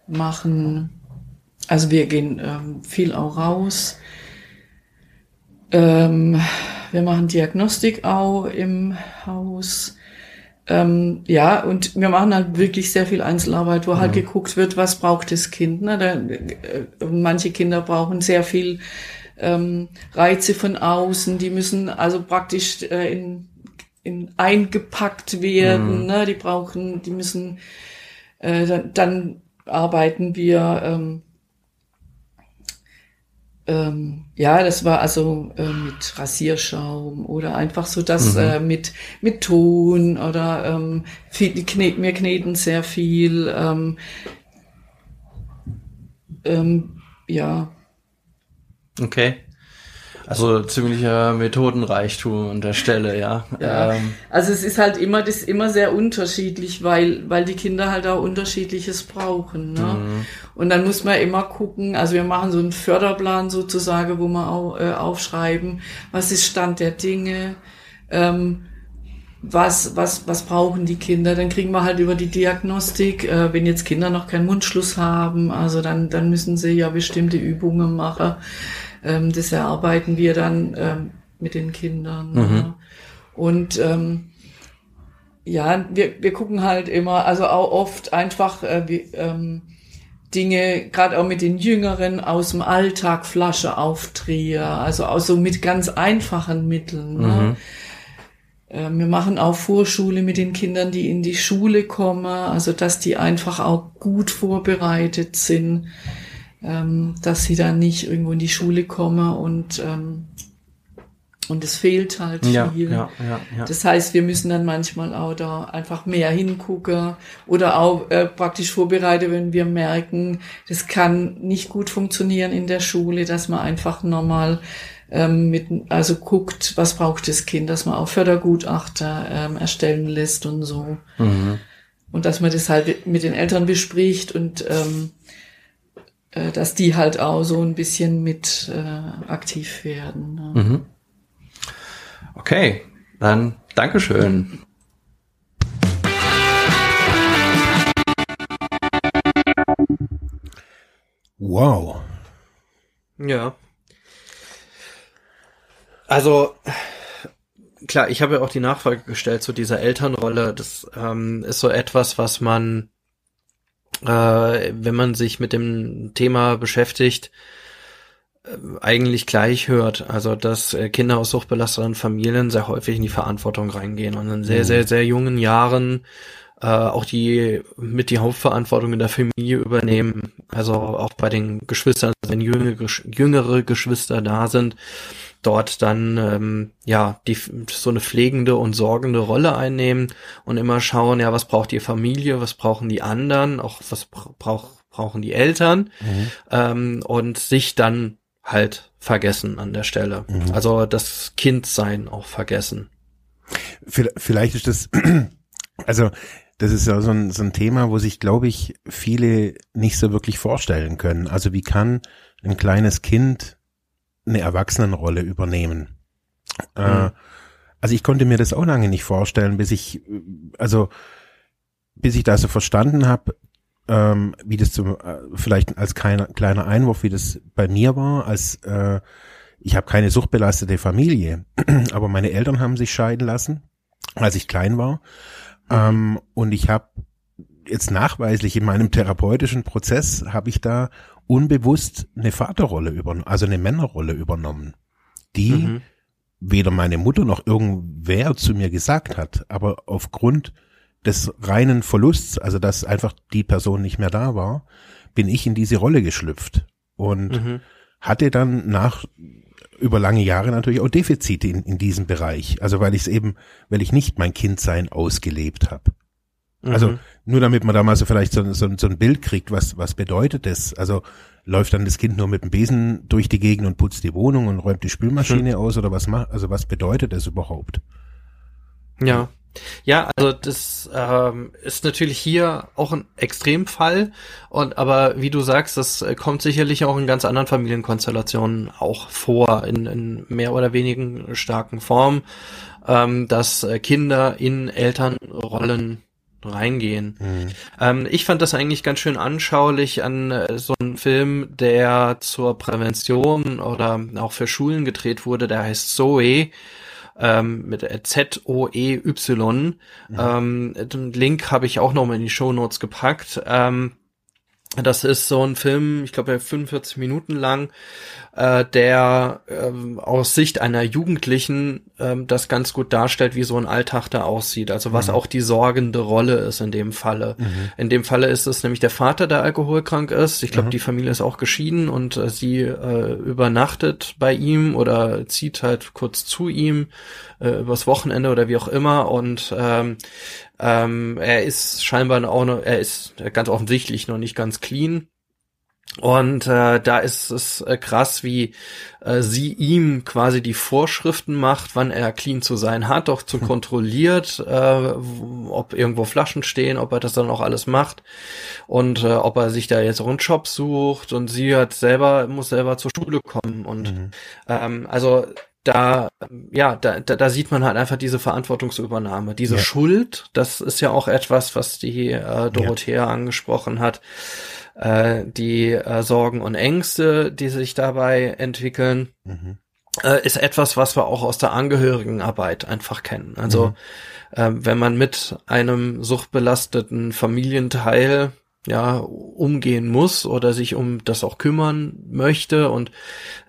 machen, also wir gehen viel auch raus. Ähm, wir machen Diagnostik auch im Haus. ähm, ja, und wir machen halt wirklich sehr viel Einzelarbeit, wo halt mhm. geguckt wird, was braucht das Kind. Ne? Da, äh, manche Kinder brauchen sehr viel ähm, Reize von außen, die müssen also praktisch äh, in, in eingepackt werden, mhm. ne? die brauchen, die müssen äh, dann, dann arbeiten wir ähm, ähm, ja, das war also äh, mit Rasierschaum oder einfach so das mhm. äh, mit mit Ton oder ähm, viel, knet, wir kneten sehr viel. Ähm, ähm, ja. Okay. Also ziemlicher Methodenreichtum an der Stelle, ja. ja. Ähm. Also es ist halt immer, das ist immer sehr unterschiedlich, weil, weil die Kinder halt auch unterschiedliches brauchen. Ne? Mhm. Und dann muss man immer gucken, also wir machen so einen Förderplan sozusagen, wo wir auch, äh, aufschreiben, was ist Stand der Dinge, ähm, was, was, was brauchen die Kinder? Dann kriegen wir halt über die Diagnostik, äh, wenn jetzt Kinder noch keinen Mundschluss haben, also dann, dann müssen sie ja bestimmte Übungen machen. Ähm, das erarbeiten wir dann ähm, mit den Kindern. Mhm. Ja. Und ähm, ja, wir, wir gucken halt immer, also auch oft einfach äh, wie, ähm, Dinge, gerade auch mit den Jüngeren aus dem Alltag, Flasche aufdrehe, also auch so mit ganz einfachen Mitteln. Ne? Mhm. Ne? Äh, wir machen auch Vorschule mit den Kindern, die in die Schule kommen, also dass die einfach auch gut vorbereitet sind ähm, dass sie dann nicht irgendwo in die Schule kommen und ähm, und es fehlt halt viel. Ja, ja, ja. Das heißt, wir müssen dann manchmal auch da einfach mehr hingucken oder auch äh, praktisch vorbereiten, wenn wir merken, das kann nicht gut funktionieren in der Schule, dass man einfach nochmal ähm, mit, also guckt, was braucht das Kind, dass man auch Fördergutachter ähm, erstellen lässt und so. Mhm. Und dass man das halt mit den Eltern bespricht und ähm, äh, dass die halt auch so ein bisschen mit äh, aktiv werden. Ne? Mhm. Okay, dann Dankeschön. Wow. Ja. Also klar, ich habe ja auch die Nachfrage gestellt zu dieser Elternrolle. Das ähm, ist so etwas, was man äh, wenn man sich mit dem Thema beschäftigt, äh, eigentlich gleich hört. Also, dass äh, Kinder aus suchtbelasteten Familien sehr häufig in die Verantwortung reingehen und in sehr, mhm. sehr, sehr jungen Jahren äh, auch die mit die Hauptverantwortung in der Familie übernehmen. Also auch bei den Geschwistern, wenn jüngere, jüngere Geschwister da sind, dort dann ähm, ja die so eine pflegende und sorgende Rolle einnehmen und immer schauen, ja, was braucht die Familie, was brauchen die anderen, auch was braucht brauchen die Eltern mhm. ähm, und sich dann halt vergessen an der Stelle. Mhm. Also das Kindsein auch vergessen. Vielleicht ist das, also das ist ja so ein, so ein Thema, wo sich, glaube ich, viele nicht so wirklich vorstellen können. Also wie kann ein kleines Kind eine Erwachsenenrolle übernehmen. Äh, mhm. Äh, also ich konnte mir das auch lange nicht vorstellen, bis ich, also bis ich da so verstanden habe, ähm, wie das zum, äh, vielleicht als kleiner, kleiner Einwurf, wie das bei mir war, als äh, ich habe keine suchtbelastete Familie, aber meine Eltern haben sich scheiden lassen, als ich klein war. Mhm. Ähm, und ich habe jetzt nachweislich in meinem therapeutischen Prozess habe ich da unbewusst eine Vaterrolle übernommen, also eine Männerrolle übernommen, die mhm. weder meine Mutter noch irgendwer zu mir gesagt hat, aber aufgrund des reinen Verlusts, also dass einfach die Person nicht mehr da war, bin ich in diese Rolle geschlüpft und mhm. hatte dann nach über lange Jahre natürlich auch Defizite in, in diesem Bereich. Also weil ich es eben, weil ich nicht mein Kindsein ausgelebt habe. Also mhm. Nur damit man da mal so vielleicht so, so, so ein Bild kriegt, was, was bedeutet das? Also läuft dann das Kind nur mit dem Besen durch die Gegend und putzt die Wohnung und räumt die Spülmaschine mhm. aus oder was macht, also was bedeutet das überhaupt? Ja. Ja, also das ähm, ist natürlich hier auch ein Extremfall und aber wie du sagst, das kommt sicherlich auch in ganz anderen Familienkonstellationen auch vor in, in mehr oder wenigen starken Formen, ähm, dass Kinder in Elternrollen reingehen. Mhm. Ähm, ich fand das eigentlich ganz schön anschaulich an äh, so einem Film, der zur Prävention oder auch für Schulen gedreht wurde, der heißt Zoe. ähm, mit Z-O-E-Y. Mhm. Ähm, den Link habe ich auch nochmal in die Show Notes gepackt. Ähm, das ist so ein Film, ich glaube, 45 Minuten lang, äh, der ähm, aus Sicht einer Jugendlichen ähm, das ganz gut darstellt, wie so ein Alltag da aussieht. Also was mhm. auch die sorgende Rolle ist in dem Falle. Mhm. In dem Falle ist es nämlich der Vater, der alkoholkrank ist. Ich glaube, mhm. die Familie ist auch geschieden und äh, sie äh, übernachtet bei ihm oder zieht halt kurz zu ihm äh, übers Wochenende oder wie auch immer. Und ähm, ähm, er ist scheinbar auch noch, er ist ganz offensichtlich noch nicht ganz clean. Und äh, da ist es äh, krass, wie äh, sie ihm quasi die Vorschriften macht, wann er clean zu sein hat, auch zu kontrolliert, äh, ob irgendwo Flaschen stehen, ob er das dann auch alles macht und äh, ob er sich da jetzt auch einen Job sucht und sie hat selber muss selber zur Schule kommen und mhm. ähm, also da, ja, da, da, da sieht man halt einfach diese Verantwortungsübernahme, diese ja. Schuld. Das ist ja auch etwas, was die äh, Dorothea ja. angesprochen hat. Äh, die äh, Sorgen und Ängste, die sich dabei entwickeln, mhm. äh, ist etwas, was wir auch aus der Angehörigenarbeit einfach kennen. Also mhm. äh, wenn man mit einem suchtbelasteten Familienteil ja umgehen muss oder sich um das auch kümmern möchte und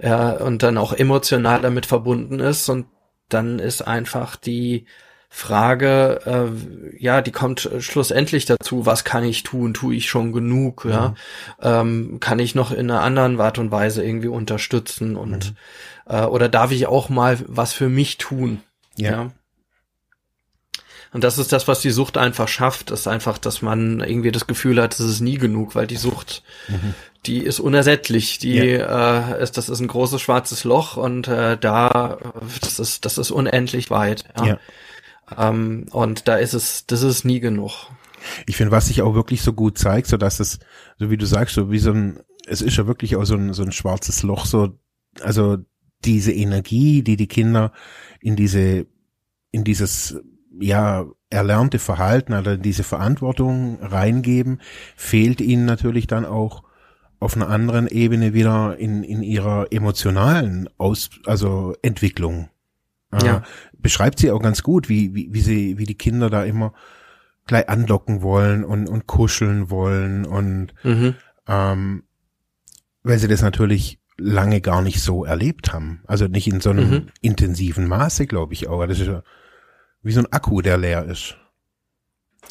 ja und dann auch emotional damit verbunden ist und dann ist einfach die Frage, äh, ja, die kommt schlussendlich dazu, was kann ich tun? Tue ich schon genug? Ja, mhm. ähm, kann ich noch in einer anderen Art und Weise irgendwie unterstützen und mhm. äh, oder darf ich auch mal was für mich tun? ja? ja? Und das ist das, was die Sucht einfach schafft, ist einfach, dass man irgendwie das Gefühl hat, es ist nie genug, weil die Sucht, mhm. die ist unersättlich, die ja. äh, ist, das ist ein großes schwarzes Loch und äh, da, das ist, das ist unendlich weit. Ja. ja. Ähm, und da ist es, das ist nie genug. Ich finde, was sich auch wirklich so gut zeigt, so dass es, so wie du sagst, so wie so ein, es ist ja wirklich auch so ein, so ein schwarzes Loch, so, also diese Energie, die die Kinder in diese, in dieses ja erlernte Verhalten oder diese Verantwortung reingeben, fehlt ihnen natürlich dann auch auf einer anderen Ebene wieder in, in ihrer emotionalen Aus, also Entwicklung. Ja. Beschreibt sie auch ganz gut, wie, wie, wie sie, wie die Kinder da immer gleich anlocken wollen und, und kuscheln wollen und mhm. ähm, weil sie das natürlich lange gar nicht so erlebt haben. Also nicht in so einem mhm. intensiven Maße, glaube ich auch. Das ist ja wie so ein Akku, der leer ist.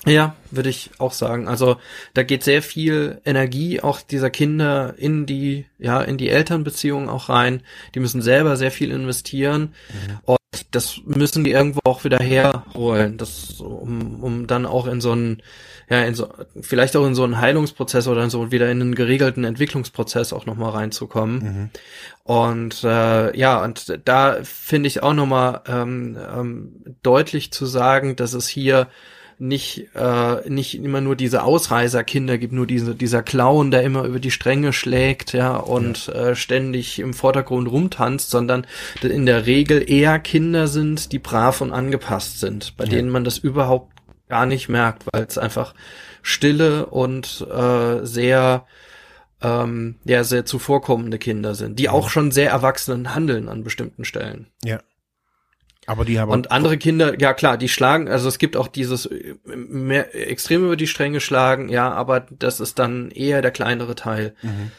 Ja, würde ich auch sagen. Also da geht sehr viel Energie auch dieser Kinder in die, ja, in die Elternbeziehungen auch rein. Die müssen selber sehr viel investieren. Mhm. Das müssen die irgendwo auch wieder herholen, das, um, um dann auch in so einen, ja, in so, vielleicht auch in so einen Heilungsprozess oder in so wieder in einen geregelten Entwicklungsprozess auch nochmal reinzukommen. Mhm. Und äh, ja, und da finde ich auch nochmal ähm, ähm, deutlich zu sagen, dass es hier nicht äh, nicht immer nur diese Ausreißerkinder gibt, nur diese dieser Clown, der immer über die Stränge schlägt, ja und ja. Äh, ständig im Vordergrund rumtanzt, sondern in der Regel eher Kinder sind, die brav und angepasst sind, bei ja. denen man das überhaupt gar nicht merkt, weil es einfach stille und äh, sehr ähm, ja sehr zuvorkommende Kinder sind, die auch schon sehr erwachsenen handeln an bestimmten Stellen. Ja. Aber die haben und andere Kinder, ja klar, die schlagen, also es gibt auch dieses äh, mehr, extrem über die Stränge schlagen, ja, aber das ist dann eher der kleinere Teil. Mhm.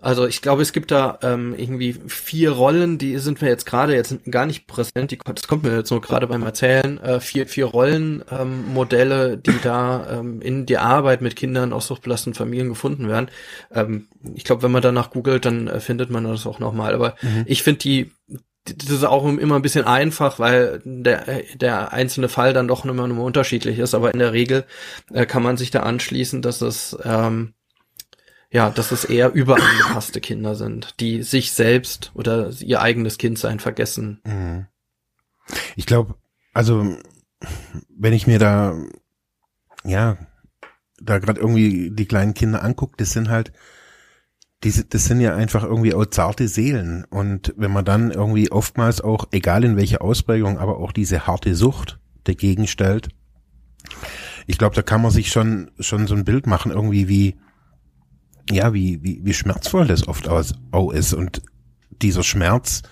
Also ich glaube, es gibt da ähm, irgendwie vier Rollen, die sind mir jetzt gerade jetzt gar nicht präsent, die, das kommt mir jetzt nur gerade beim Erzählen, äh, vier, vier Rollenmodelle, ähm, die da ähm, in der Arbeit mit Kindern aus suchtbelasteten Familien gefunden werden. Ähm, ich glaube, wenn man danach googelt, dann äh, findet man das auch nochmal. Aber mhm. ich finde die das ist auch immer ein bisschen einfach, weil der, der einzelne Fall dann doch immer nur unterschiedlich ist, aber in der Regel äh, kann man sich da anschließen, dass es ähm, ja, dass es eher überangepasste Kinder sind, die sich selbst oder ihr eigenes Kindsein vergessen. Mhm. Ich glaube, also wenn ich mir da ja da gerade irgendwie die kleinen Kinder angucke, das sind halt diese, das sind ja einfach irgendwie auch zarte Seelen. Und wenn man dann irgendwie oftmals auch, egal in welcher Ausprägung, aber auch diese harte Sucht dagegen stellt, ich glaube, da kann man sich schon, schon so ein Bild machen, irgendwie wie, ja, wie, wie, wie schmerzvoll das oft auch ist. Und dieser Schmerz,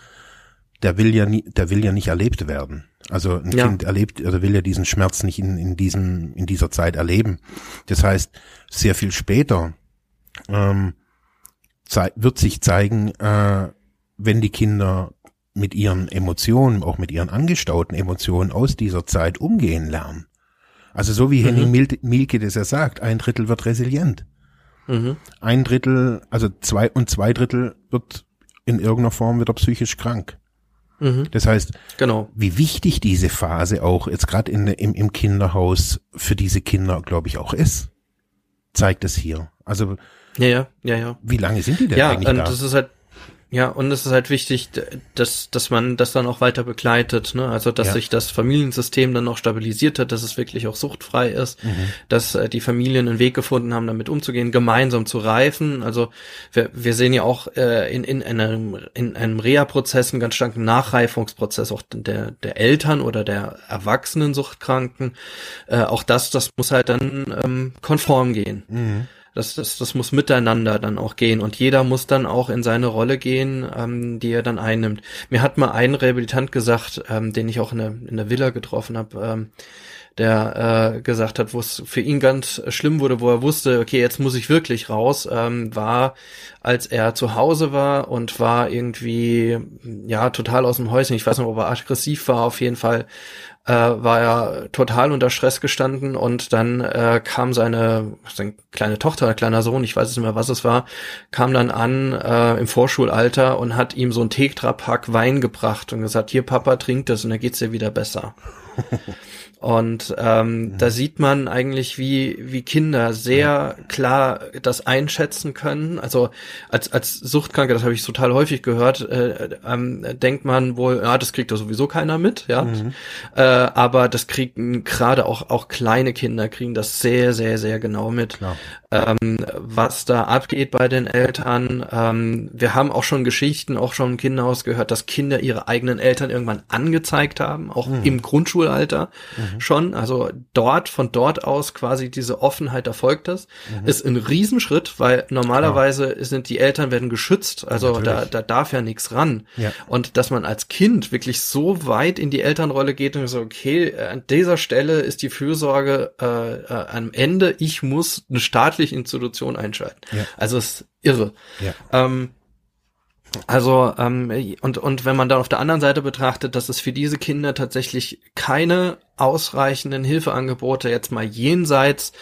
der will ja nie, der will ja nicht erlebt werden. Also ein ja. Kind erlebt, also will ja diesen Schmerz nicht in, in diesem, in dieser Zeit erleben. Das heißt, sehr viel später ähm, wird sich zeigen, äh, wenn die Kinder mit ihren Emotionen, auch mit ihren angestauten Emotionen aus dieser Zeit umgehen lernen. Also so wie mhm. Henning Mielke das ja sagt, ein Drittel wird resilient. Mhm. Ein Drittel, also zwei und zwei Drittel wird in irgendeiner Form wieder psychisch krank. Mhm. Das heißt, genau. wie wichtig diese Phase auch jetzt gerade im, im Kinderhaus für diese Kinder, glaube ich, auch ist, zeigt es hier. Also ja, ja, ja, ja. Wie lange sind die denn ja, eigentlich und da? Das ist halt ja, und es ist halt wichtig, dass, dass man das dann auch weiter begleitet, ne? Also dass ja. sich das Familiensystem dann noch stabilisiert hat, dass es wirklich auch suchtfrei ist, mhm. dass äh, die Familien einen Weg gefunden haben, damit umzugehen, gemeinsam zu reifen. Also wir, wir sehen ja auch äh, in, in einem, in einem Reha-Prozess einen ganz starken Nachreifungsprozess auch der, der Eltern oder der erwachsenen Suchtkranken. Äh, auch das, das muss halt dann ähm, konform gehen. Mhm. Das, das, das muss miteinander dann auch gehen und jeder muss dann auch in seine Rolle gehen, ähm, die er dann einnimmt. Mir hat mal ein Rehabilitant gesagt, ähm, den ich auch in der, in der Villa getroffen habe, ähm, der äh, gesagt hat, wo es für ihn ganz schlimm wurde, wo er wusste, okay, jetzt muss ich wirklich raus, ähm, war, als er zu Hause war und war irgendwie ja total aus dem Häuschen. Ich weiß nicht, ob er aggressiv war. Auf jeden Fall äh, war er total unter Stress gestanden und dann äh, kam seine, seine kleine Tochter, kleiner Sohn, ich weiß nicht mehr, was es war, kam dann an äh, im Vorschulalter und hat ihm so ein Tetra-Pack Wein gebracht und gesagt, hier Papa, trink das und dann geht's dir wieder besser. Und ähm, mhm. da sieht man eigentlich, wie, wie Kinder sehr klar das einschätzen können. Also als, als Suchtkranke, das habe ich total häufig gehört, äh, ähm, denkt man wohl, ja, das kriegt doch sowieso keiner mit, ja. Mhm. Äh, aber das kriegen gerade auch, auch kleine Kinder kriegen das sehr, sehr, sehr genau mit. Ähm, was da abgeht bei den Eltern. Ähm, wir haben auch schon Geschichten, auch schon im Kinderhaus gehört, dass Kinder ihre eigenen Eltern irgendwann angezeigt haben, auch mhm. im Grundschulalter. Mhm schon. Also dort, von dort aus quasi diese Offenheit erfolgt das. Mhm. Ist ein Riesenschritt, weil normalerweise Klar. sind die Eltern werden geschützt. Also da, da darf ja nichts ran. Ja. Und dass man als Kind wirklich so weit in die Elternrolle geht und so, okay, an dieser Stelle ist die Fürsorge äh, äh, am Ende, ich muss eine staatliche Institution einschalten. Ja. Also es ist irre. Ja. Ähm, also ähm, und und wenn man dann auf der anderen Seite betrachtet, dass es für diese Kinder tatsächlich keine ausreichenden Hilfeangebote jetzt mal jenseits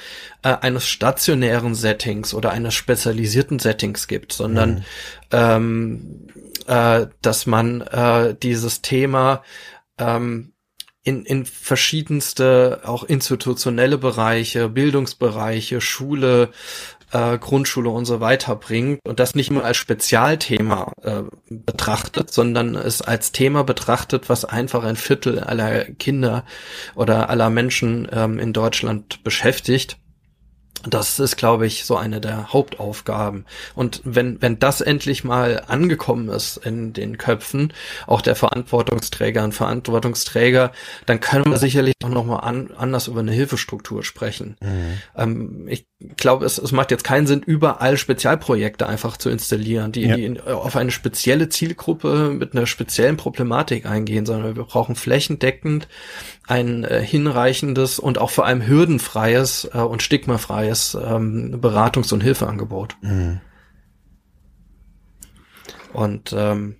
äh, eines stationären Settings oder eines spezialisierten Settings gibt, sondern mhm. ähm, äh, dass man äh, dieses Thema ähm, in, in verschiedenste, auch institutionelle Bereiche, Bildungsbereiche, Schule, äh, Grundschule und so weiter bringt und das nicht nur als Spezialthema äh, betrachtet, sondern es als Thema betrachtet, was einfach ein Viertel aller Kinder oder aller Menschen ähm, in Deutschland beschäftigt. Das ist, glaube ich, so eine der Hauptaufgaben. Und wenn, wenn das endlich mal angekommen ist in den Köpfen, auch der Verantwortungsträger und Verantwortungsträger, dann können wir sicherlich auch nochmal an, anders über eine Hilfestruktur sprechen. Mhm. Ähm, ich glaube, es, es macht jetzt keinen Sinn, überall Spezialprojekte einfach zu installieren, die, ja. die in, auf eine spezielle Zielgruppe mit einer speziellen Problematik eingehen, sondern wir brauchen flächendeckend ein äh, hinreichendes und auch vor allem hürdenfreies äh, und stigmafreies ähm, Beratungs- und Hilfeangebot. Mhm. Und ähm,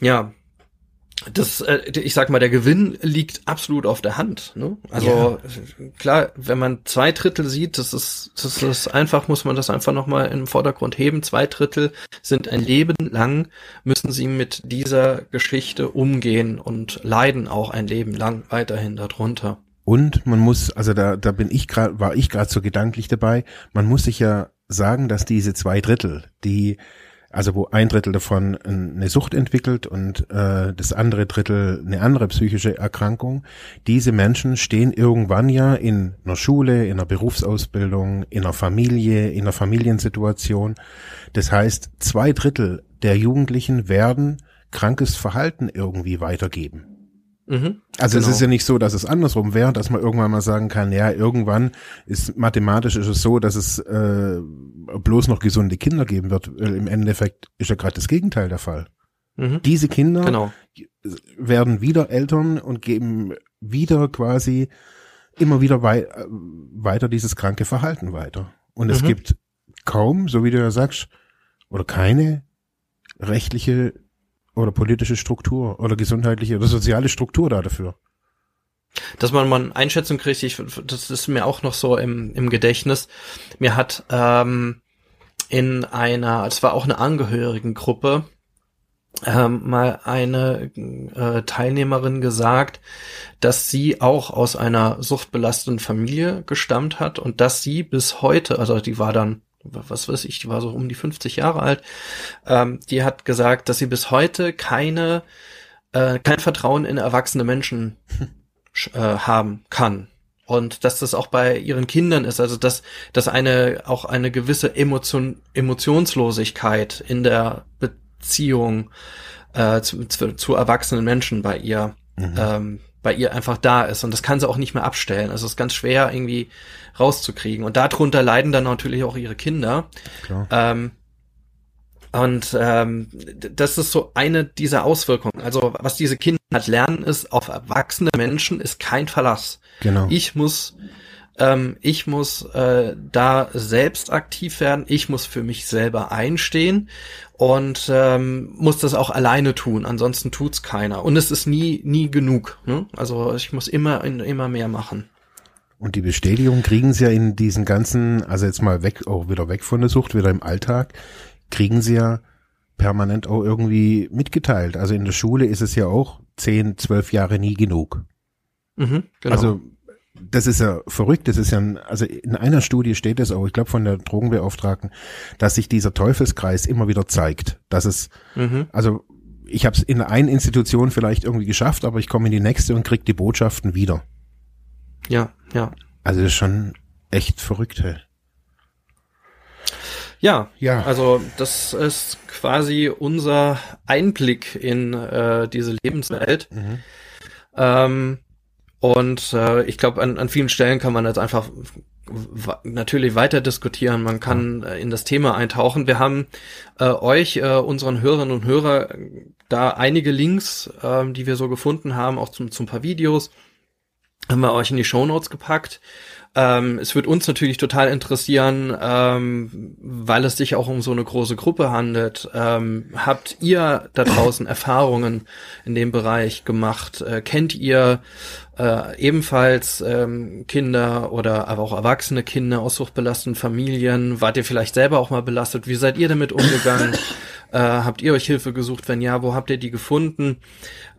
ja, das, äh, ich sag mal, der Gewinn liegt absolut auf der Hand. Ne? Also ja. klar, wenn man zwei Drittel sieht, das ist, das ist einfach, muss man das einfach nochmal im Vordergrund heben. Zwei Drittel sind ein Leben lang, müssen sie mit dieser Geschichte umgehen und leiden auch ein Leben lang weiterhin darunter. Und man muss, also da, da bin ich gerade, war ich gerade so gedanklich dabei, man muss sich ja sagen, dass diese zwei Drittel, die also wo ein Drittel davon eine Sucht entwickelt und äh, das andere Drittel eine andere psychische Erkrankung. Diese Menschen stehen irgendwann ja in einer Schule, in einer Berufsausbildung, in einer Familie, in einer Familiensituation. Das heißt, zwei Drittel der Jugendlichen werden krankes Verhalten irgendwie weitergeben. Mhm, also genau. es ist ja nicht so, dass es andersrum wäre, dass man irgendwann mal sagen kann, ja, irgendwann ist mathematisch ist es so, dass es äh, bloß noch gesunde Kinder geben wird. Im Endeffekt ist ja gerade das Gegenteil der Fall. Mhm. Diese Kinder genau. werden wieder Eltern und geben wieder quasi immer wieder wei weiter dieses kranke Verhalten weiter. Und es mhm. gibt kaum, so wie du ja sagst, oder keine rechtliche oder politische Struktur oder gesundheitliche oder soziale Struktur da dafür. Dass man mal eine Einschätzung kriegt, ich, das ist mir auch noch so im, im Gedächtnis. Mir hat ähm, in einer, es war auch eine Angehörigengruppe, ähm, mal eine äh, Teilnehmerin gesagt, dass sie auch aus einer suchtbelasteten Familie gestammt hat und dass sie bis heute, also die war dann, was weiß ich, die war so um die 50 Jahre alt, ähm, die hat gesagt, dass sie bis heute keine, äh, kein Vertrauen in erwachsene Menschen äh, haben kann und dass das auch bei ihren Kindern ist, also dass, dass eine auch eine gewisse Emotion, Emotionslosigkeit in der Beziehung äh, zu, zu, zu erwachsenen Menschen bei ihr mhm. ähm, bei ihr einfach da ist und das kann sie auch nicht mehr abstellen. Also es ist ganz schwer irgendwie rauszukriegen und darunter leiden dann natürlich auch ihre Kinder. Klar. Ähm, und ähm, das ist so eine dieser Auswirkungen. Also was diese Kinder halt lernen ist, auf erwachsene Menschen ist kein Verlass. Genau. Ich muss ähm, ich muss äh, da selbst aktiv werden, ich muss für mich selber einstehen und ähm, muss das auch alleine tun, ansonsten tut's keiner. Und es ist nie, nie genug. Ne? Also ich muss immer, immer mehr machen. Und die Bestätigung kriegen sie ja in diesen ganzen, also jetzt mal weg, auch wieder weg von der Sucht, wieder im Alltag, kriegen sie ja permanent auch irgendwie mitgeteilt. Also in der Schule ist es ja auch zehn, zwölf Jahre nie genug. Mhm, genau. Also das ist ja verrückt, das ist ja, ein, also in einer Studie steht es auch, ich glaube von der Drogenbeauftragten, dass sich dieser Teufelskreis immer wieder zeigt, dass es, mhm. also ich habe es in einer Institution vielleicht irgendwie geschafft, aber ich komme in die nächste und krieg die Botschaften wieder. Ja, ja. Also das ist schon echt verrückt. Hey. Ja, ja, also das ist quasi unser Einblick in äh, diese Lebenswelt. Mhm. Ähm, und äh, ich glaube, an, an vielen Stellen kann man jetzt einfach natürlich weiter diskutieren. Man kann äh, in das Thema eintauchen. Wir haben äh, euch, äh, unseren Hörerinnen und Hörer, da einige Links, äh, die wir so gefunden haben, auch zum, zum paar Videos, haben wir euch in die Show Notes gepackt. Ähm, es wird uns natürlich total interessieren, ähm, weil es sich auch um so eine große Gruppe handelt. Ähm, habt ihr da draußen Erfahrungen in dem Bereich gemacht? Äh, kennt ihr äh, ebenfalls ähm, Kinder oder aber auch erwachsene Kinder aus suchtbelasteten Familien? Wart ihr vielleicht selber auch mal belastet? Wie seid ihr damit umgegangen? Äh, habt ihr euch Hilfe gesucht? Wenn ja, wo habt ihr die gefunden?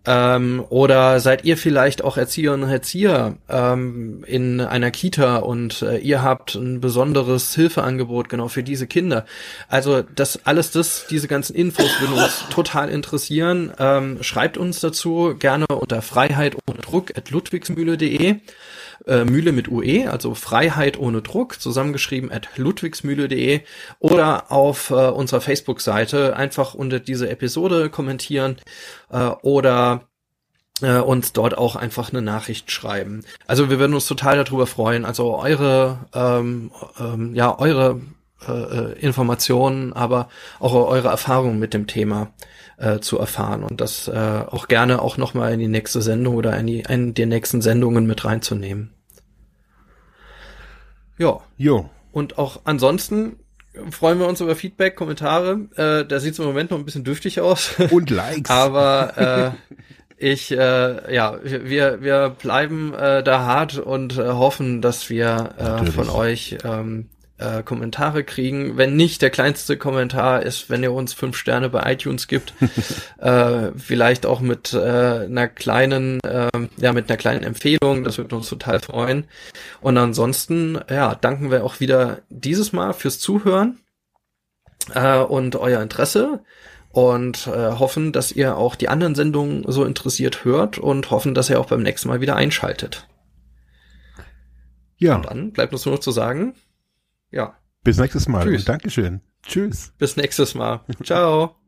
Ähm, oder seid ihr vielleicht auch Erzieherinnen und Erzieher ähm, in einer Kita und äh, ihr habt ein besonderes Hilfeangebot genau für diese Kinder? Also das alles das, diese ganzen Infos würden uns total interessieren. Ähm, schreibt uns dazu gerne unter Freiheit ohne Druck at ludwigsmühle.de äh, Mühle mit UE, also Freiheit ohne Druck, zusammengeschrieben at ludwigsmühle.de oder auf äh, unserer Facebook-Seite einfach unter diese Episode kommentieren äh, oder äh, uns dort auch einfach eine Nachricht schreiben. Also wir würden uns total darüber freuen. Also eure, ähm, ähm, ja, eure äh, äh Informationen, aber auch eure Erfahrungen mit dem Thema äh, zu erfahren und das äh, auch gerne auch nochmal in die nächste Sendung oder in die, in die nächsten Sendungen mit reinzunehmen. Ja. Jo. Und auch ansonsten freuen wir uns über Feedback, Kommentare. Äh, da sieht es im Moment noch ein bisschen dürftig aus. Und Likes. Aber äh, ich, äh, ja, wir, wir bleiben äh, da hart und äh, hoffen, dass wir äh, von euch ähm, äh, Kommentare kriegen. Wenn nicht, der kleinste Kommentar ist, wenn ihr uns fünf Sterne bei iTunes gibt. äh, vielleicht auch mit äh, einer kleinen, äh, ja, mit einer kleinen Empfehlung. Das würde uns total freuen. Und ansonsten, ja, danken wir auch wieder dieses Mal fürs Zuhören äh, und euer Interesse und äh, hoffen, dass ihr auch die anderen Sendungen so interessiert hört und hoffen, dass ihr auch beim nächsten Mal wieder einschaltet. Ja. Und dann bleibt uns nur noch zu sagen, ja. Bis nächstes Mal. Tschüss. Dankeschön. Tschüss. Bis nächstes Mal. Ciao.